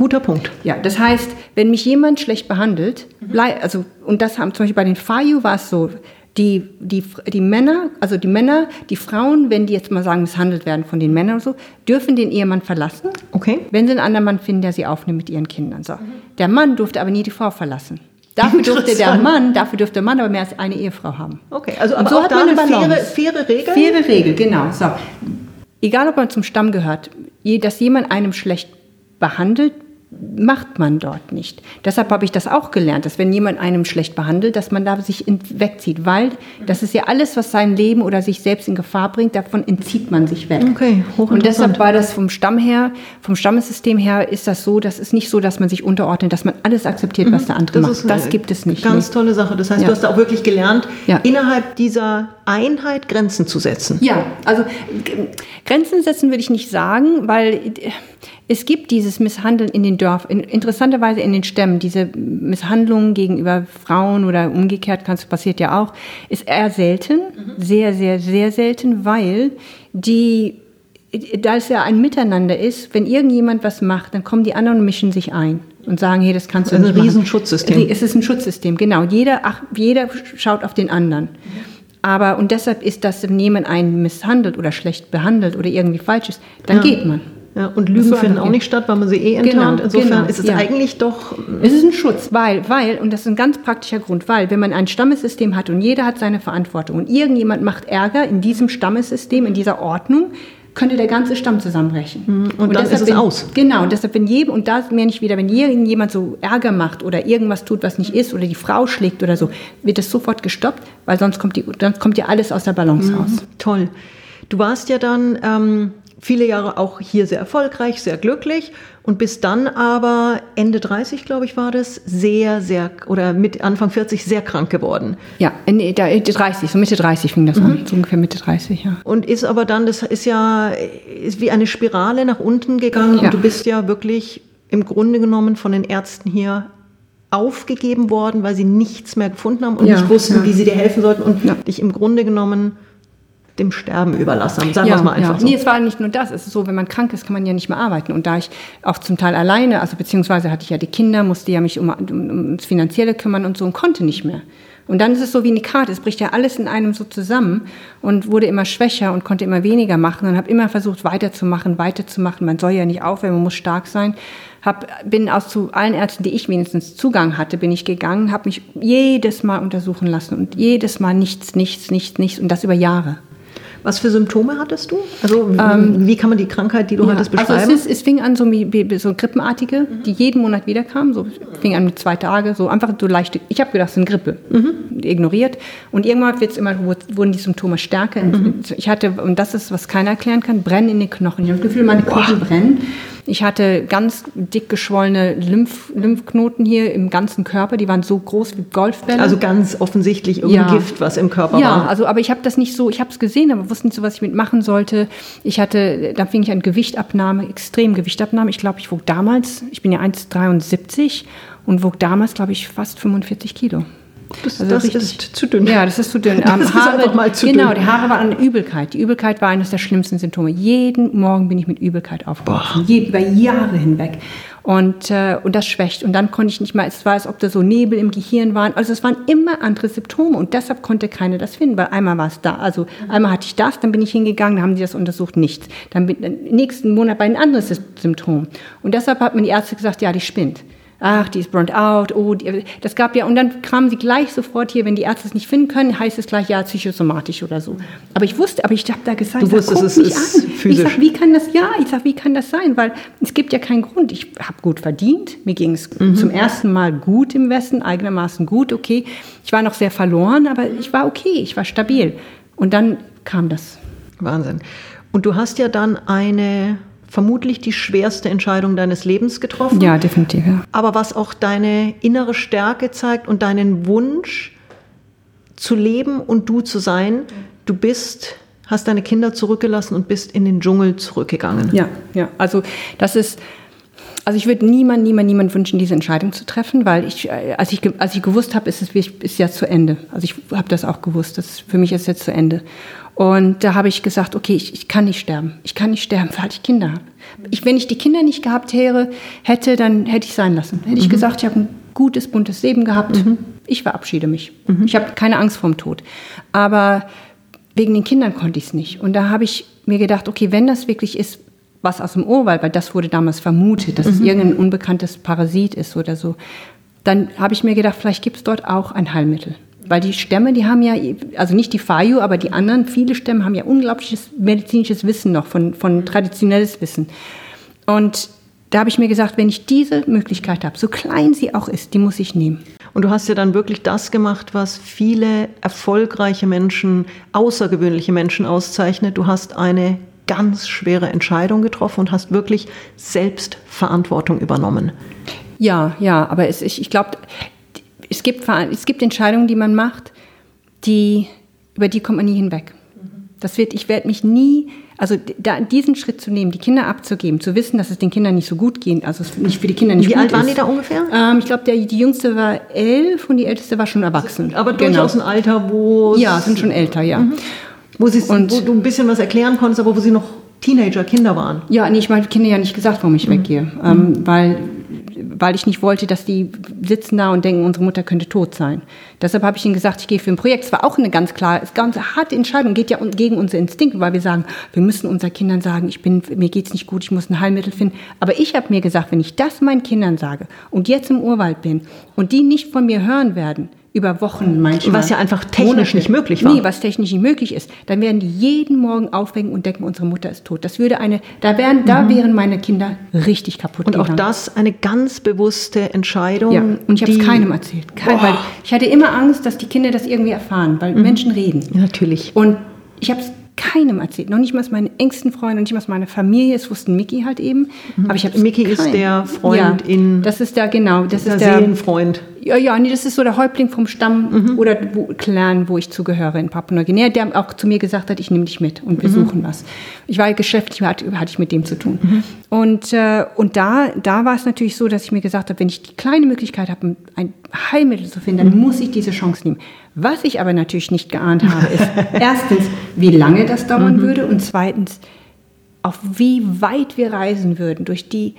Guter Punkt. Ja, das heißt, wenn mich jemand schlecht behandelt, bleib, also, und das haben zum Beispiel bei den Fayu war es so, die, die, die Männer, also die Männer, die Frauen, wenn die jetzt mal sagen, misshandelt werden von den Männern oder so, dürfen den Ehemann verlassen. Okay. Wenn sie einen anderen Mann finden, der sie aufnimmt mit ihren Kindern. So. Mhm. Der Mann durfte aber nie die Frau verlassen. Dafür durfte der Mann, dafür durfte der Mann aber mehr als eine Ehefrau haben. Okay, also aber so hat man eine faire, faire Regel? Faire Regel, genau. So. Egal, ob man zum Stamm gehört, dass jemand einem schlecht behandelt, macht man dort nicht. Deshalb habe ich das auch gelernt, dass wenn jemand einem schlecht behandelt, dass man da sich wegzieht, weil das ist ja alles, was sein Leben oder sich selbst in Gefahr bringt, davon entzieht man sich weg. Okay, Und deshalb war das vom Stamm her, vom Stammessystem her, ist das so, das ist nicht so, dass man sich unterordnet, dass man alles akzeptiert, was der andere das macht. Das gibt es nicht. Ganz nee. tolle Sache. Das heißt, ja. du hast da auch wirklich gelernt, ja. innerhalb dieser Einheit Grenzen zu setzen. Ja, also Grenzen setzen würde ich nicht sagen, weil es gibt dieses Misshandeln in den Dörfern, interessanterweise in den Stämmen, diese Misshandlungen gegenüber Frauen oder umgekehrt, das passiert ja auch, ist eher selten, mhm. sehr, sehr, sehr selten, weil die, da es ja ein Miteinander ist, wenn irgendjemand was macht, dann kommen die anderen und mischen sich ein und sagen, hey, das kannst du nicht machen. Es ist ein Riesenschutzsystem. Es ist ein Schutzsystem, genau. Jeder, ach, jeder schaut auf den anderen. Mhm. Aber, und deshalb ist das, wenn jemand einen misshandelt oder schlecht behandelt oder irgendwie falsch ist, dann ja. geht man. Ja, und Lügen finden auch nicht statt, weil man sie eh enttarnt. Genau, Insofern genau, ist es ja. eigentlich doch. Es ist ein Schutz, weil, weil, und das ist ein ganz praktischer Grund, weil, wenn man ein Stammessystem hat und jeder hat seine Verantwortung und irgendjemand macht Ärger in diesem Stammessystem, in dieser Ordnung, könnte der ganze Stamm zusammenbrechen. Mhm, und, und dann ist es wenn, aus. Genau, und deshalb, wenn jedem, und da mehr nicht wieder, wenn irgendjemand so Ärger macht oder irgendwas tut, was nicht ist, oder die Frau schlägt oder so, wird das sofort gestoppt, weil sonst kommt, die, sonst kommt ja alles aus der Balance mhm, raus. Toll. Du warst ja dann ähm, viele Jahre auch hier sehr erfolgreich, sehr glücklich und bis dann aber Ende 30, glaube ich, war das, sehr, sehr, oder mit Anfang 40 sehr krank geworden. Ja, Ende 30, so Mitte 30 fing das mhm. an, so ungefähr Mitte 30, ja. Und ist aber dann, das ist ja ist wie eine Spirale nach unten gegangen ja. und du bist ja wirklich im Grunde genommen von den Ärzten hier aufgegeben worden, weil sie nichts mehr gefunden haben und ja, nicht wussten, ja. wie sie dir helfen sollten und dich im Grunde genommen dem Sterben überlassen haben. Sagen ja, wir es mal einfach ja. so. Nee, es war nicht nur das. Es ist so, wenn man krank ist, kann man ja nicht mehr arbeiten. Und da ich auch zum Teil alleine, also beziehungsweise hatte ich ja die Kinder, musste ja mich um, um, ums Finanzielle kümmern und so und konnte nicht mehr. Und dann ist es so wie eine Karte, es bricht ja alles in einem so zusammen und wurde immer schwächer und konnte immer weniger machen und habe immer versucht weiterzumachen, weiterzumachen. Man soll ja nicht aufhören, man muss stark sein. Hab, bin aus zu allen Ärzten, die ich wenigstens Zugang hatte, bin ich gegangen, habe mich jedes Mal untersuchen lassen und jedes Mal nichts, nichts, nichts, nichts und das über Jahre. Was für Symptome hattest du? Also ähm, wie kann man die Krankheit, die du ja, hattest, beschreiben? Also es, ist, es fing an so wie, so Grippenartige, mhm. die jeden Monat wiederkamen. So fing an mit zwei Tage, so einfach so leichte. Ich habe gedacht, es eine Grippe, mhm. ignoriert. Und irgendwann wird's immer wurden die Symptome stärker. Mhm. Ich hatte und das ist was keiner erklären kann, Brennen in den Knochen. Ich habe das Gefühl, meine Knochen brennen. Ich hatte ganz dick geschwollene Lymph, Lymphknoten hier im ganzen Körper, die waren so groß wie Golfbälle. Also ganz offensichtlich irgendein ja. Gift, was im Körper ja, war. Ja, also aber ich habe das nicht so, ich habe es gesehen, aber wusste nicht so, was ich mitmachen sollte. Ich hatte, dann fing ich an Gewichtabnahme, extrem Gewichtabnahme. Ich glaube, ich wog damals, ich bin ja 1,73 und wog damals, glaube ich, fast 45 Kilo. Das, also das ist zu dünn. Ja, das ist zu dünn. das ist Haare, einfach mal zu genau, dünn. die Haare waren eine Übelkeit. Die Übelkeit war eines der schlimmsten Symptome. Jeden Morgen bin ich mit Übelkeit aufgewacht. über Jahre hinweg. Und, äh, und das schwächt. Und dann konnte ich nicht mal, es war, als ob da so Nebel im Gehirn waren. Also es waren immer andere Symptome. Und deshalb konnte keiner das finden, weil einmal war es da. Also einmal hatte ich das, dann bin ich hingegangen, dann haben sie das untersucht, nichts. Dann bin, nächsten Monat bei ein anderes Symptom. Und deshalb hat mir die Ärzte gesagt, ja, die spinnt ach, die ist burnt out, oh, die, das gab ja, und dann kamen sie gleich sofort hier, wenn die Ärzte es nicht finden können, heißt es gleich, ja, psychosomatisch oder so. Aber ich wusste, aber ich habe da gesagt, du wusstest, es ist an. physisch. Ich sag, wie kann das, ja, ich sag, wie kann das sein? Weil es gibt ja keinen Grund. Ich habe gut verdient, mir ging es mhm. zum ersten Mal gut im Westen, eigenermaßen gut, okay. Ich war noch sehr verloren, aber ich war okay, ich war stabil. Und dann kam das. Wahnsinn. Und du hast ja dann eine vermutlich die schwerste Entscheidung deines Lebens getroffen. Ja, definitiv. Ja. Aber was auch deine innere Stärke zeigt und deinen Wunsch zu leben und du zu sein. Du bist, hast deine Kinder zurückgelassen und bist in den Dschungel zurückgegangen. Ja, ja. Also das ist. Also ich würde niemand, niemand, niemand wünschen, diese Entscheidung zu treffen, weil ich, äh, als ich, als ich gewusst habe, ist es ist ja zu Ende. Also ich habe das auch gewusst, das für mich ist jetzt zu Ende. Und da habe ich gesagt, okay, ich, ich kann nicht sterben. Ich kann nicht sterben, weil ich Kinder habe. Ich, wenn ich die Kinder nicht gehabt hätte, hätte dann hätte ich sein lassen. Hätte mhm. ich gesagt, ich habe ein gutes, buntes Leben gehabt. Mhm. Ich verabschiede mich. Mhm. Ich habe keine Angst vorm Tod. Aber wegen den Kindern konnte ich es nicht. Und da habe ich mir gedacht, okay, wenn das wirklich ist, was aus dem Urwald, weil das wurde damals vermutet, dass es mhm. irgendein unbekanntes Parasit ist oder so, dann habe ich mir gedacht, vielleicht gibt es dort auch ein Heilmittel. Weil die Stämme, die haben ja, also nicht die Fayu, aber die anderen, viele Stämme haben ja unglaubliches medizinisches Wissen noch, von, von traditionelles Wissen. Und da habe ich mir gesagt, wenn ich diese Möglichkeit habe, so klein sie auch ist, die muss ich nehmen. Und du hast ja dann wirklich das gemacht, was viele erfolgreiche Menschen, außergewöhnliche Menschen auszeichnet. Du hast eine ganz schwere Entscheidung getroffen und hast wirklich selbst Verantwortung übernommen. Ja, ja, aber es, ich, ich glaube, es gibt, es gibt Entscheidungen, die man macht, die, über die kommt man nie hinweg. Das wird, ich werde mich nie, also da, diesen Schritt zu nehmen, die Kinder abzugeben, zu wissen, dass es den Kindern nicht so gut geht, also es nicht für die Kinder nicht Wie gut alt waren die da ungefähr? Ähm, ich glaube, die jüngste war elf und die älteste war schon erwachsen. Aber durchaus genau. ein Alter, wo Ja, sind schon älter, ja. Mhm. Wo, und, wo du ein bisschen was erklären konntest, aber wo sie noch Teenager, Kinder waren. Ja, nee, ich meine Kinder ja nicht gesagt, warum ich mhm. weggehe. Ähm, weil weil ich nicht wollte, dass die sitzen da und denken, unsere Mutter könnte tot sein. Deshalb habe ich ihnen gesagt, ich gehe für ein Projekt. Es war auch eine ganz klare, ganz harte Entscheidung, geht ja gegen unsere Instinkte, weil wir sagen, wir müssen unseren Kindern sagen, ich bin, mir geht's nicht gut, ich muss ein Heilmittel finden. Aber ich habe mir gesagt, wenn ich das meinen Kindern sage und jetzt im Urwald bin und die nicht von mir hören werden, über Wochen manchmal. Was ja einfach technisch Monate. nicht möglich war. Nee, was technisch nicht möglich ist. Dann werden die jeden Morgen aufwecken und denken, unsere Mutter ist tot. Das würde eine, da wären, mhm. da wären meine Kinder richtig kaputt Und gegangen. auch das eine ganz bewusste Entscheidung. Ja, und ich habe es keinem erzählt. Kein, weil ich hatte immer Angst, dass die Kinder das irgendwie erfahren, weil mhm. Menschen reden. Ja, natürlich. Und ich habe es keinem erzählt. Noch nicht mal meinen engsten Freunden, noch nicht mal meine Familie. Es wussten Mickey halt eben. Mhm. Aber ich habe Mickey kein. ist der Freund ja, in. Das ist der genau. Das der ist der Seelenfreund. Ja, ja, nee, das ist so der Häuptling vom Stamm mhm. oder wo, Clan, wo ich zugehöre in Papua-Neuguinea, der auch zu mir gesagt hat, ich nehme dich mit und wir mhm. suchen was. Ich war geschäftlich, hatte, hatte ich mit dem zu tun. Mhm. Und, äh, und da, da war es natürlich so, dass ich mir gesagt habe, wenn ich die kleine Möglichkeit habe, ein Heilmittel zu finden, dann mhm. muss ich diese Chance nehmen. Was ich aber natürlich nicht geahnt habe, ist erstens, wie lange das dauern mhm. würde und zweitens, auf wie weit wir reisen würden durch die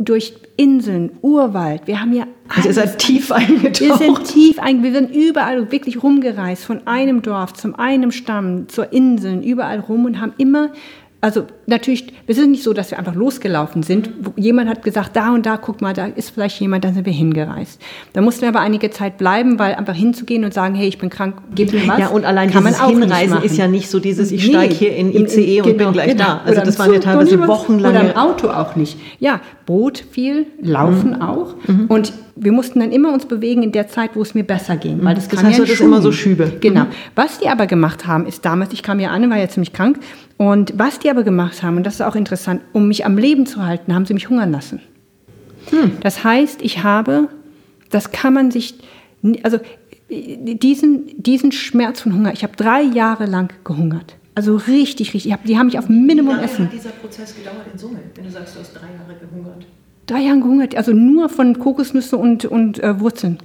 durch Inseln, Urwald. Wir haben ja also ihr seid tief eingetaucht. Wir sind tief eingetaucht. Wir sind überall wirklich rumgereist, von einem Dorf zum einem Stamm, zur Inseln, überall rum und haben immer also natürlich, es ist nicht so, dass wir einfach losgelaufen sind. Jemand hat gesagt, da und da, guck mal, da ist vielleicht jemand, dann sind wir hingereist. Da mussten wir aber einige Zeit bleiben, weil einfach hinzugehen und sagen, hey, ich bin krank, gib mir was. Ja, und allein kann dieses man auch Hinreisen ist ja nicht so dieses, ich nee, steige hier in ICE und genau, bin gleich genau. da. Also das waren ja teilweise wochenlange... Oder im Auto auch nicht. Ja, Boot viel, Laufen mhm. auch. Mhm. Und wir mussten dann immer uns bewegen in der Zeit, wo es mir besser ging, weil das, das heißt, ja das immer so Schübe. Genau. Mhm. Was die aber gemacht haben, ist damals, ich kam ja an, war ja ziemlich krank, und was die aber gemacht haben, und das ist auch interessant, um mich am Leben zu halten, haben sie mich hungern lassen. Hm. Das heißt, ich habe, das kann man sich, also diesen, diesen Schmerz von Hunger, ich habe drei Jahre lang gehungert. Also richtig, richtig. Hab, die haben mich auf Minimum Wie lange essen. hat dieser Prozess gedauert in Summe, wenn du sagst, du hast drei Jahre gehungert? Drei Jahre gehungert, also nur von Kokosnüsse und, und äh, Wurzeln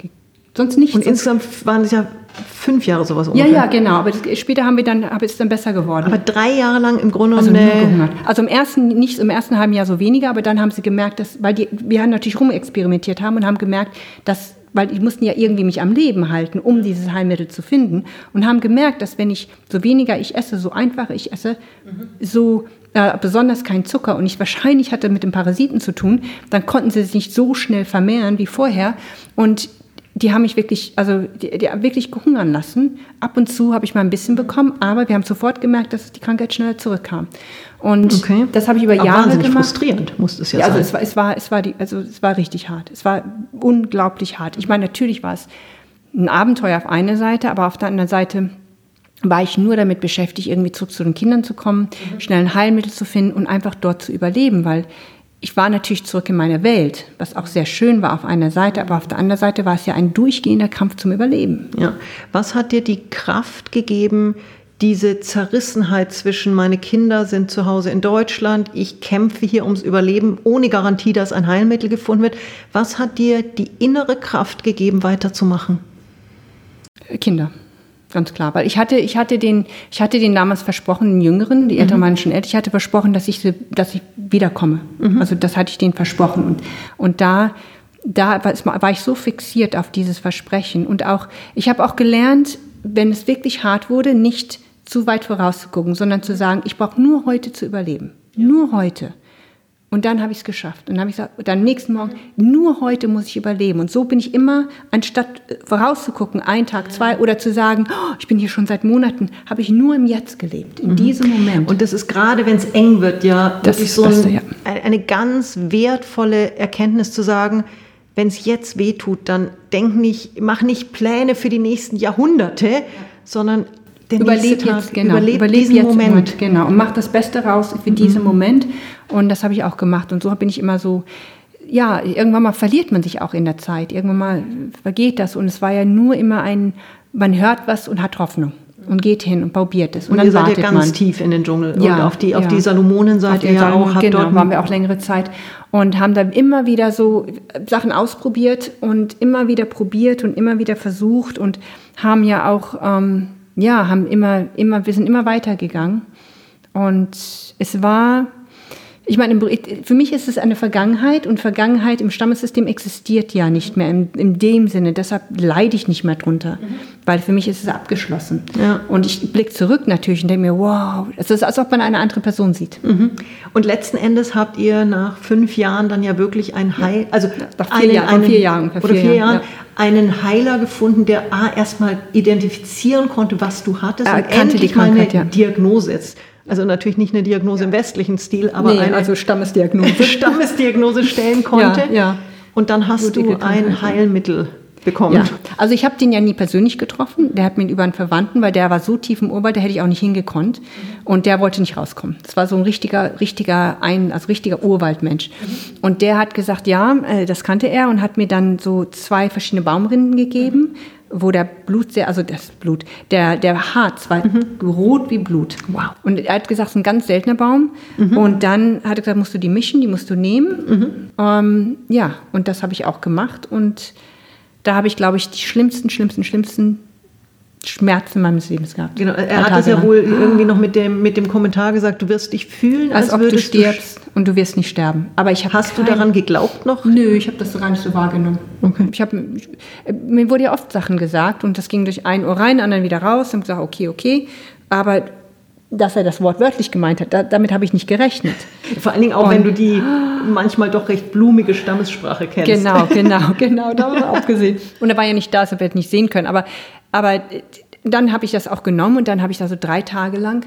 Sonst nichts. Und insgesamt waren es ja fünf Jahre sowas ungefähr. Ja, ja, genau. Aber das, später haben wir dann, habe es dann besser geworden. Aber drei Jahre lang im Grunde also nur gehungert. Also im ersten, nicht im ersten halben Jahr so weniger, aber dann haben sie gemerkt, dass, weil die, wir haben natürlich rumexperimentiert haben und haben gemerkt, dass weil die mussten ja irgendwie mich am Leben halten, um dieses Heilmittel zu finden und haben gemerkt, dass wenn ich so weniger ich esse, so einfacher ich esse, mhm. so äh, besonders kein Zucker und ich wahrscheinlich hatte mit dem Parasiten zu tun, dann konnten sie sich nicht so schnell vermehren wie vorher und die haben mich wirklich, also die, die haben wirklich gehungern lassen. Ab und zu habe ich mal ein bisschen bekommen, aber wir haben sofort gemerkt, dass die Krankheit schneller zurückkam. Und okay. das habe ich über aber Jahre wahnsinnig gemacht. frustrierend musste es ja, ja sein. Also es war, es war, es war die, also es war richtig hart. Es war unglaublich hart. Ich meine, natürlich war es ein Abenteuer auf einer Seite, aber auf der anderen Seite war ich nur damit beschäftigt, irgendwie zurück zu den Kindern zu kommen, mhm. schnell ein Heilmittel zu finden und einfach dort zu überleben, weil ich war natürlich zurück in meine Welt, was auch sehr schön war auf einer Seite, aber auf der anderen Seite war es ja ein durchgehender Kampf zum Überleben. Ja. Was hat dir die Kraft gegeben, diese Zerrissenheit zwischen meine Kinder sind zu Hause in Deutschland, ich kämpfe hier ums Überleben, ohne Garantie, dass ein Heilmittel gefunden wird. Was hat dir die innere Kraft gegeben, weiterzumachen? Kinder. Ganz klar, weil ich hatte, ich hatte den, ich hatte den damals versprochen, den Jüngeren, die Eltern mhm. waren schon älter, ich hatte versprochen, dass ich, dass ich wiederkomme. Mhm. Also das hatte ich denen versprochen und, und da, da war, war ich so fixiert auf dieses Versprechen und auch, ich habe auch gelernt, wenn es wirklich hart wurde, nicht zu weit vorauszugucken, sondern zu sagen, ich brauche nur heute zu überleben. Ja. Nur heute. Und dann habe ich es geschafft. Und dann habe ich gesagt, dann nächsten Morgen, nur heute muss ich überleben. Und so bin ich immer, anstatt äh, vorauszugucken, ein Tag, zwei, oder zu sagen, oh, ich bin hier schon seit Monaten, habe ich nur im Jetzt gelebt, in mhm. diesem Moment. Und das ist gerade, wenn es eng wird, ja, das ist so ein, ja. eine ganz wertvolle Erkenntnis zu sagen, wenn es jetzt weh tut, dann denk nicht, mach nicht Pläne für die nächsten Jahrhunderte, ja. sondern den überleb jetzt, genau, überleb, überleb diesen jetzt Moment. Moment. Genau, und mach das Beste raus für diesen mhm. Moment. Und das habe ich auch gemacht. Und so bin ich immer so, ja, irgendwann mal verliert man sich auch in der Zeit. Irgendwann mal vergeht das. Und es war ja nur immer ein, man hört was und hat Hoffnung und geht hin und probiert es. Und, und dann ihr seid ja ganz man. tief in den Dschungel. Ja, und auf die, auf ja. die Salomonen seid ihr ja auch. Genau, dort waren wir auch längere Zeit. Und haben dann immer wieder so Sachen ausprobiert und immer wieder probiert und immer wieder versucht und haben ja auch, ähm, ja, haben immer, immer, wir sind immer weitergegangen. Und es war, ich meine, für mich ist es eine Vergangenheit und Vergangenheit im Stammessystem existiert ja nicht mehr in, in dem Sinne. Deshalb leide ich nicht mehr drunter, mhm. weil für mich ist es abgeschlossen. Ja. Und ich blicke zurück natürlich und denke mir, wow, es ist, als ob man eine andere Person sieht. Mhm. Und letzten Endes habt ihr nach fünf Jahren dann ja wirklich ein Heil, also nach vier, einen, Jahr, einen, vier Jahren, oder vier, vier Jahren, ja. einen Heiler gefunden, der A, erstmal identifizieren konnte, was du hattest er und endlich mal eine ja. Diagnose jetzt also natürlich nicht eine Diagnose im westlichen Stil, aber nee, eine also Stammesdiagnose. Stammesdiagnose stellen konnte. Ja, ja. Und dann hast du ein Heilmittel bekommen. Ja. Also ich habe den ja nie persönlich getroffen. Der hat mir über einen Verwandten, weil der war so tief im Urwald, da hätte ich auch nicht hingekonnt. Und der wollte nicht rauskommen. Das war so ein richtiger, richtiger, ein, also richtiger Urwaldmensch. Und der hat gesagt, ja, äh, das kannte er und hat mir dann so zwei verschiedene Baumrinden gegeben wo der Blut sehr, also das Blut, der, der Harz war mhm. rot wie Blut. Wow. Und er hat gesagt, es ist ein ganz seltener Baum. Mhm. Und dann hat er gesagt, musst du die mischen, die musst du nehmen. Mhm. Ähm, ja, und das habe ich auch gemacht. Und da habe ich, glaube ich, die schlimmsten, schlimmsten, schlimmsten Schmerzen meines Lebens gehabt. Genau, er hat es ja wohl irgendwie noch mit dem, mit dem Kommentar gesagt, du wirst dich fühlen, als, als ob du stirbst du und du wirst nicht sterben. Aber ich Hast kein... du daran geglaubt noch? Nö, ich habe das gar nicht so wahrgenommen. Okay. Ich hab, mir wurde ja oft Sachen gesagt und das ging durch ein Ohr rein, anderen wieder raus und gesagt, okay, okay. Aber dass er das Wort wörtlich gemeint hat, da, damit habe ich nicht gerechnet. Vor allen Dingen auch, und, wenn du die manchmal doch recht blumige Stammessprache kennst. Genau, genau, genau, da haben wir auch gesehen. Und er war ja nicht da, so wir hätten nicht sehen können. Aber aber dann habe ich das auch genommen und dann habe ich da so drei Tage lang.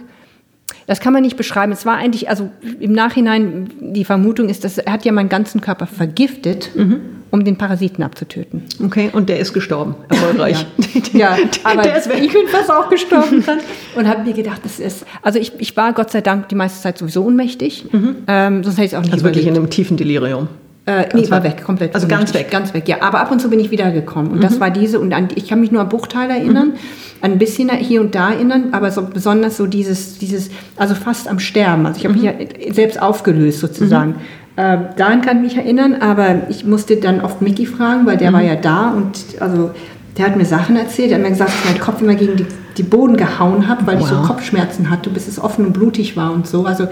Das kann man nicht beschreiben. Es war eigentlich, also im Nachhinein, die Vermutung ist, dass er hat ja meinen ganzen Körper vergiftet, mhm. um den Parasiten abzutöten. Okay, und der ist gestorben, erfolgreich. ja, ja aber der ist weg. ich bin fast auch gestorben dann und habe mir gedacht, das ist, also ich, ich war Gott sei Dank die meiste Zeit sowieso ohnmächtig, mhm. ähm, sonst hätte ich es auch nicht Also überlebt. wirklich in einem tiefen Delirium. Äh, nee, war weg, komplett. Also ganz weg. Ganz weg, ja. Aber ab und zu bin ich wiedergekommen. Und mhm. das war diese, und an, ich kann mich nur an Buchteil erinnern, mhm. Ein bisschen hier und da erinnern, aber so besonders so dieses, dieses, also fast am Sterben. Also ich habe mhm. mich ja selbst aufgelöst sozusagen. Mhm. Äh, daran kann ich mich erinnern, aber ich musste dann oft Mickey fragen, weil der mhm. war ja da und also der hat mir Sachen erzählt. Er hat mir gesagt, dass ich meinen Kopf immer gegen die, die Boden gehauen habe, weil wow. ich so Kopfschmerzen hatte, bis es offen und blutig war und so. Also,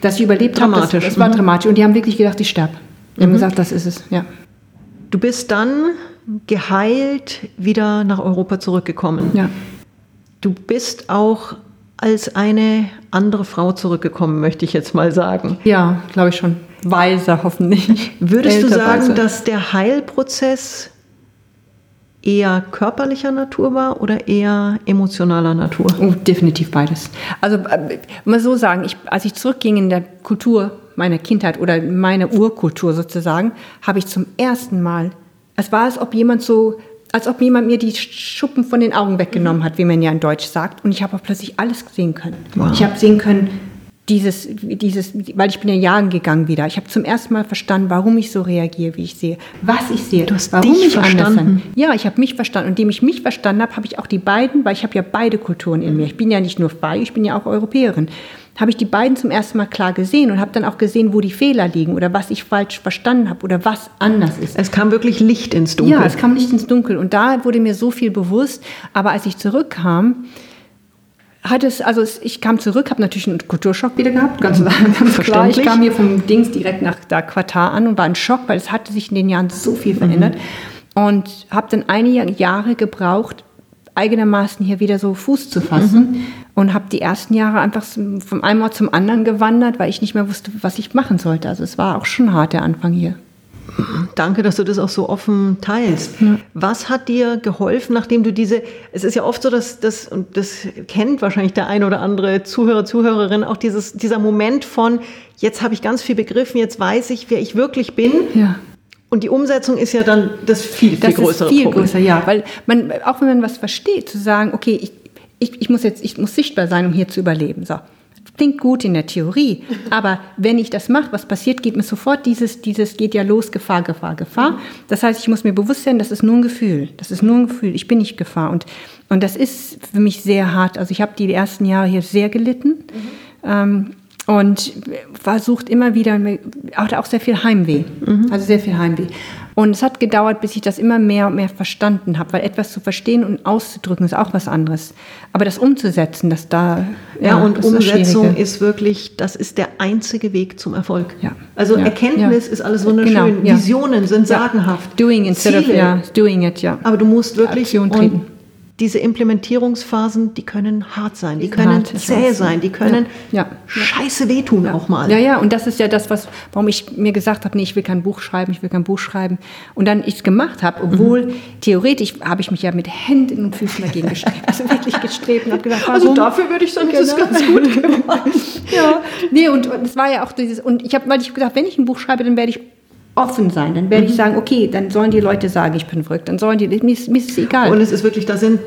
dass ich überlebt habe, das, das war mhm. dramatisch. Und die haben wirklich gedacht, ich sterbe. Haben mhm. gesagt, das ist es, ja. Du bist dann geheilt wieder nach Europa zurückgekommen. Ja. Du bist auch als eine andere Frau zurückgekommen, möchte ich jetzt mal sagen. Ja, glaube ich schon. Weiser hoffentlich. Würdest du sagen, Weise. dass der Heilprozess eher körperlicher Natur war oder eher emotionaler Natur? Oh, definitiv beides. Also äh, mal so sagen, ich, als ich zurückging in der Kultur meiner Kindheit oder meine Urkultur sozusagen, habe ich zum ersten Mal, es war, als ob jemand so, als ob jemand mir die Schuppen von den Augen weggenommen hat, wie man ja in Deutsch sagt, und ich habe auch plötzlich alles sehen können. Wow. Ich habe sehen können, dieses, dieses, weil ich bin ja jagen gegangen wieder. Ich habe zum ersten Mal verstanden, warum ich so reagiere, wie ich sehe, was ich sehe, du hast warum dich ich verstanden. anders Ja, ich habe mich verstanden. Und indem ich mich verstanden habe, habe ich auch die beiden, weil ich habe ja beide Kulturen in mir. Ich bin ja nicht nur frei, ich bin ja auch Europäerin. Habe ich die beiden zum ersten Mal klar gesehen und habe dann auch gesehen, wo die Fehler liegen oder was ich falsch verstanden habe oder was anders ist. Es kam wirklich Licht ins Dunkel. Ja, es kam Licht ins Dunkel. Und da wurde mir so viel bewusst. Aber als ich zurückkam, hat es, also ich kam zurück, habe natürlich einen Kulturschock wieder gehabt, ganz, ganz klar. Ich kam hier vom Dings direkt nach der Quartar an und war in Schock, weil es hatte sich in den Jahren so viel verändert. Mhm. Und habe dann einige Jahre gebraucht, eigenermaßen hier wieder so Fuß zu fassen mhm. Und habe die ersten Jahre einfach von einem Ort zum anderen gewandert, weil ich nicht mehr wusste, was ich machen sollte. Also es war auch schon hart der Anfang hier. Danke, dass du das auch so offen teilst. Ja. Was hat dir geholfen, nachdem du diese, es ist ja oft so, dass das, und das kennt wahrscheinlich der ein oder andere Zuhörer, Zuhörerin, auch dieses, dieser Moment von, jetzt habe ich ganz viel begriffen, jetzt weiß ich, wer ich wirklich bin. Ja. Und die Umsetzung ist ja dann das viel, viel das größere ist viel Problem. größer, ja. Weil man, auch wenn man was versteht, zu sagen, okay, ich, ich, ich muss jetzt, ich muss sichtbar sein, um hier zu überleben. So klingt gut in der Theorie, aber wenn ich das mache, was passiert, geht mir sofort dieses, dieses geht ja los, Gefahr, Gefahr, Gefahr. Das heißt, ich muss mir bewusst sein, das ist nur ein Gefühl. Das ist nur ein Gefühl. Ich bin nicht Gefahr. Und, und das ist für mich sehr hart. Also ich habe die ersten Jahre hier sehr gelitten. Mhm. Ähm, und versucht immer wieder, auch, auch sehr viel Heimweh. Mhm. Also sehr viel Heimweh. Und es hat gedauert, bis ich das immer mehr und mehr verstanden habe, weil etwas zu verstehen und auszudrücken ist auch was anderes. Aber das umzusetzen, das da. Ja, ja und Umsetzung ist wirklich, das ist der einzige Weg zum Erfolg. Ja. Also ja. Erkenntnis ist alles wunderschön. Genau, Visionen sind sagenhaft. Doing instead Ziele. of yeah, doing it, ja. Aber du musst wirklich. Aktion treten diese Implementierungsphasen, die können hart sein, die können hart, zäh sein, die können ja, ja, scheiße wehtun ja. auch mal. Ja, ja, und das ist ja das, was, warum ich mir gesagt habe, nee, ich will kein Buch schreiben, ich will kein Buch schreiben. Und dann ich es gemacht habe, obwohl mhm. theoretisch habe ich mich ja mit Händen und Füßen dagegen gestrebt, also wirklich gestrebt und habe gedacht, also warum? Also dafür würde ich sagen, genau. das ist ganz gut gemacht. ja, nee, und es war ja auch dieses, und ich habe, weil ich gedacht, wenn ich ein Buch schreibe, dann werde ich offen sein. Dann werde mhm. ich sagen, okay, dann sollen die Leute sagen, ich bin verrückt. Dann sollen die, mir ist, mir ist es egal. Und es ist wirklich, da sind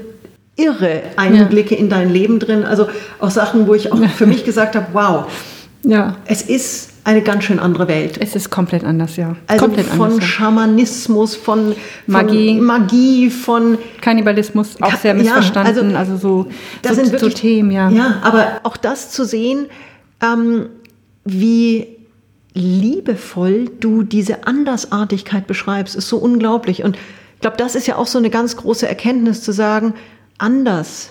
irre Einblicke ja. in dein Leben drin. Also auch Sachen, wo ich auch für mich gesagt habe, wow, ja. es ist eine ganz schön andere Welt. Es ist komplett anders, ja. Also komplett von anders, Schamanismus, von, Magie, von Magie, von Kannibalismus, auch sehr missverstanden. Ja, also, also, so, das so, sind wirklich, so Themen, ja. Ja, aber auch das zu sehen, ähm, wie liebevoll du diese Andersartigkeit beschreibst, ist so unglaublich. Und ich glaube, das ist ja auch so eine ganz große Erkenntnis zu sagen, anders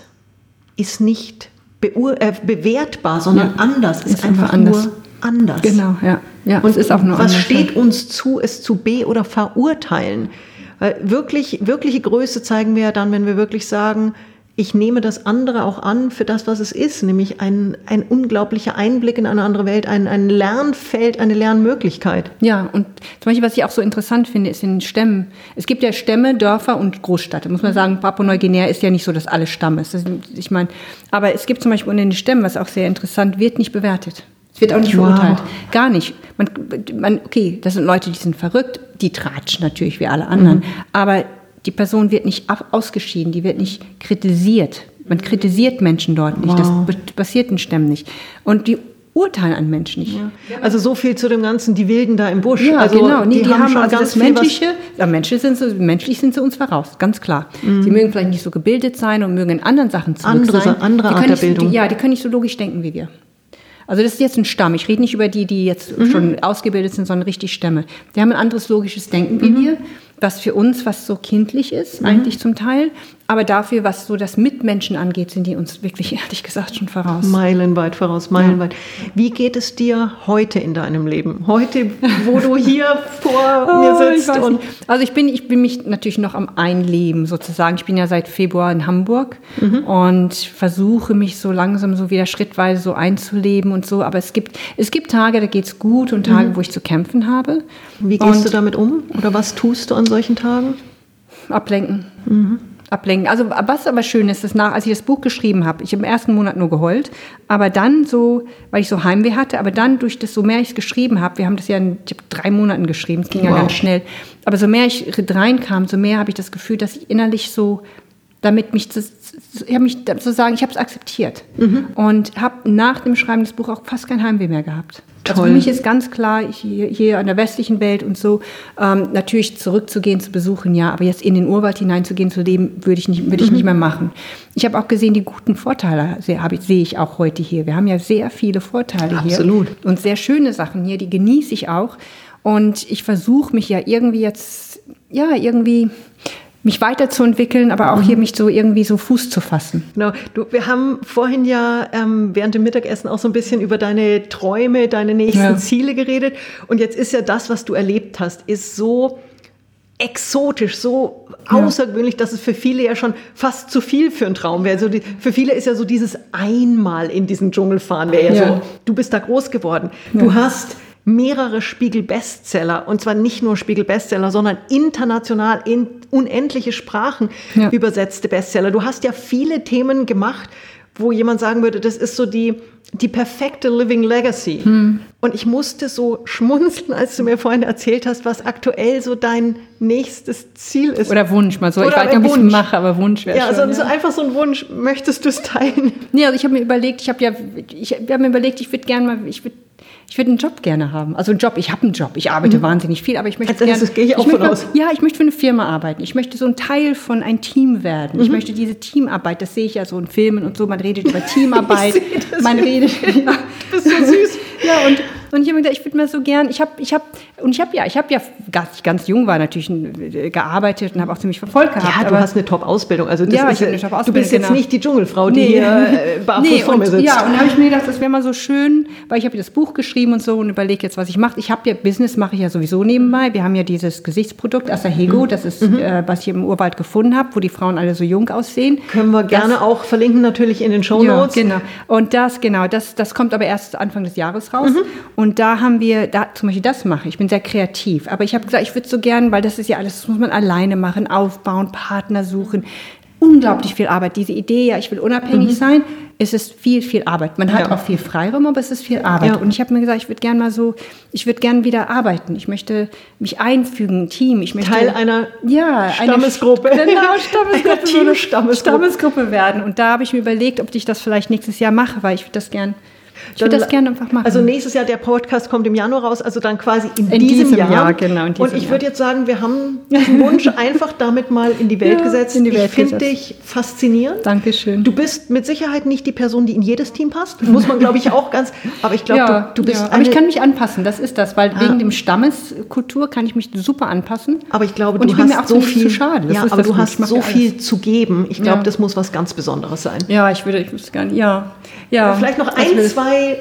ist nicht äh, bewertbar, sondern ja, anders ist, ist einfach anders. nur anders. Genau, ja. ja Und es ist auch nur was anders, steht uns zu, es zu be- oder verurteilen? Weil wirklich, wirkliche Größe zeigen wir ja dann, wenn wir wirklich sagen, ich nehme das andere auch an für das, was es ist, nämlich ein, ein unglaublicher Einblick in eine andere Welt, ein, ein Lernfeld, eine Lernmöglichkeit. Ja, und zum Beispiel, was ich auch so interessant finde, ist in Stämmen. Es gibt ja Stämme, Dörfer und Großstadt. Da muss man sagen, Papua-Neuguinea ist ja nicht so, dass alles Stamm ist. Das, ich meine, aber es gibt zum Beispiel unter den Stämmen, was auch sehr interessant wird, nicht bewertet. Es wird auch nicht verurteilt. Wow. Gar nicht. Man, man, okay, das sind Leute, die sind verrückt, die tratschen natürlich wie alle anderen. Mhm. Aber die Person wird nicht ausgeschieden, die wird nicht kritisiert. Man kritisiert Menschen dort nicht. Wow. Das passiert in Stämmen nicht. Und die urteilen an Menschen nicht. Ja. Also so viel zu dem Ganzen, die Wilden da im Busch. Ja, also genau. Nee, die, die, haben, haben schon also ganz das Menschliche, ja, Menschen sind so, menschlich sind sie uns voraus, ganz klar. Mhm. Sie mögen vielleicht nicht so gebildet sein und mögen in anderen Sachen zurück andere, sein. Andere Art der Bildung. Die, ja, die können nicht so logisch denken wie wir. Also das ist jetzt ein Stamm. Ich rede nicht über die, die jetzt mhm. schon ausgebildet sind, sondern richtig Stämme. Die haben ein anderes logisches Denken wie mhm. wir was für uns, was so kindlich ist, mhm. eigentlich zum Teil. Aber dafür, was so das Mitmenschen angeht, sind die uns wirklich, ehrlich gesagt, schon voraus. Meilenweit voraus, meilenweit. Ja. Wie geht es dir heute in deinem Leben? Heute, wo du hier vor oh, mir sitzt? Ich und also ich bin, ich bin mich natürlich noch am Einleben sozusagen. Ich bin ja seit Februar in Hamburg mhm. und versuche mich so langsam so wieder schrittweise so einzuleben und so. Aber es gibt, es gibt Tage, da geht es gut und Tage, mhm. wo ich zu kämpfen habe. Wie gehst und du damit um? Oder was tust du an solchen Tagen? Ablenken. Mhm ablenken. Also was aber schön ist, dass nach, als ich das Buch geschrieben habe, ich habe im ersten Monat nur geheult, aber dann so, weil ich so Heimweh hatte, aber dann durch das, so mehr ich es geschrieben habe, wir haben das ja in drei Monaten geschrieben, es ging wow. ja ganz schnell, aber so mehr ich reinkam, so mehr habe ich das Gefühl, dass ich innerlich so damit mich zu, ich habe mich zu sagen, ich habe es akzeptiert mhm. und habe nach dem Schreiben des Buches auch fast kein Heimweh mehr gehabt. Also für mich ist ganz klar, hier, hier in der westlichen Welt und so, ähm, natürlich zurückzugehen, zu besuchen, ja, aber jetzt in den Urwald hineinzugehen, zu leben, würde ich nicht, würde ich nicht mehr machen. Ich habe auch gesehen, die guten Vorteile sehe, ich, sehe ich auch heute hier. Wir haben ja sehr viele Vorteile Absolut. hier. Und sehr schöne Sachen hier, die genieße ich auch. Und ich versuche mich ja irgendwie jetzt, ja, irgendwie mich weiterzuentwickeln, aber auch mhm. hier mich so irgendwie so Fuß zu fassen. Genau. Du, wir haben vorhin ja ähm, während dem Mittagessen auch so ein bisschen über deine Träume, deine nächsten ja. Ziele geredet. Und jetzt ist ja das, was du erlebt hast, ist so exotisch, so ja. außergewöhnlich, dass es für viele ja schon fast zu viel für einen Traum wäre. Also die, für viele ist ja so dieses einmal in diesen Dschungel fahren wäre ja, ja, so, du bist da groß geworden. Du hast mehrere Spiegel-Bestseller und zwar nicht nur Spiegel-Bestseller, sondern international in unendliche Sprachen ja. übersetzte Bestseller. Du hast ja viele Themen gemacht, wo jemand sagen würde, das ist so die, die perfekte Living Legacy. Hm. Und ich musste so schmunzeln, als du mir vorhin erzählt hast, was aktuell so dein nächstes Ziel ist. Oder Wunsch, mal so. Oder ich weiß nicht, ob ich es mache, aber Wunsch wäre ja, schon. Also, ja, so einfach so ein Wunsch. Möchtest du es teilen? Nee, also ich habe mir überlegt, ich habe ja, ich habe mir überlegt, ich würde gerne mal, ich würde ich würde einen Job gerne haben. Also einen Job, ich habe einen Job, ich arbeite mhm. wahnsinnig viel, aber ich möchte also gerne. Das gehe ich auch ich aus. Ja, ich möchte für eine Firma arbeiten. Ich möchte so ein Teil von einem Team werden. Mhm. Ich möchte diese Teamarbeit, das sehe ich ja so in Filmen und so, man redet über Teamarbeit. das man redet. Ja. Du bist so süß. ja, und Und ich habe mir gedacht, ich würde mir so gern, ich habe, ich habe, und ich habe ja, ich habe ja, als ich ganz jung war, natürlich äh, gearbeitet und habe auch ziemlich verfolgt gehabt. Ja, du hast eine Top-Ausbildung. Also das Ja, ist, hab eine Top-Ausbildung, Du bist jetzt genau. nicht die Dschungelfrau, die Nee. hier äh, barfuß Nee, vor mir sitzt. ja, und da habe ich mir gedacht, das wäre mal so schön, weil ich habe das Buch geschrieben und so und überlege jetzt, was ich mache. Ich habe ja Business, mache ich ja sowieso nebenbei. Wir haben ja dieses Gesichtsprodukt Asahego, Mhm. das ist, äh, was ich im Urwald gefunden habe, wo die Frauen alle so jung aussehen. Können wir gerne auch verlinken, natürlich in den Show Notes. Ja, genau. Und das, genau, das, das kommt aber erst Anfang des Jahres raus. Mhm. Und da haben wir, da zum Beispiel das mache ich. Ich bin sehr kreativ. Aber ich habe gesagt, ich würde so gern, weil das ist ja alles, das muss man alleine machen, aufbauen, Partner suchen. Unglaublich viel Arbeit. Diese Idee, ja, ich will unabhängig sein, es ist viel, viel Arbeit. Man hat Mhm. Ja. auch viel Freiraum, aber es ist viel Arbeit. Ja. Und ich habe mir gesagt, ich würde gern mal so, ich würde gern wieder arbeiten. Ich möchte mich einfügen, ein Team. Ich möchte Teil einer ja, Stammesgruppe. Eine, genau, Stammesgruppe. Einer Team-Stammesgruppe. Stammesgruppe werden. Und da habe ich mir überlegt, ob ich das vielleicht nächstes Jahr mache, weil ich würde das gern, ich würde das gerne einfach machen. Also nächstes Jahr, der Podcast kommt im Januar raus, also dann quasi in, In diesem, diesem Jahr. Jahr, genau, in Und diesem ich Jahr. würde jetzt sagen, wir haben den Wunsch einfach damit mal in die Welt Ja, gesetzt. in die Welt ich finde dich faszinierend. Dankeschön. Du bist mit Sicherheit nicht die Person, die in jedes Team passt. Muss man, glaube ich, auch ganz. Aber ich glaube, ja, du, du bist. ja. aber ich kann mich anpassen, das ist das, weil Ah. wegen dem Stammeskultur kann ich mich super anpassen. aber ich glaube, Und du ich hast mir auch so viel. zu schade. Das ja, aber du hast Ich so viel alles. zu geben. Ich glaube, das muss was ganz Besonderes sein. Ja, ich würde, ich gar nicht, ja. ja. Vielleicht noch ein, will- zwei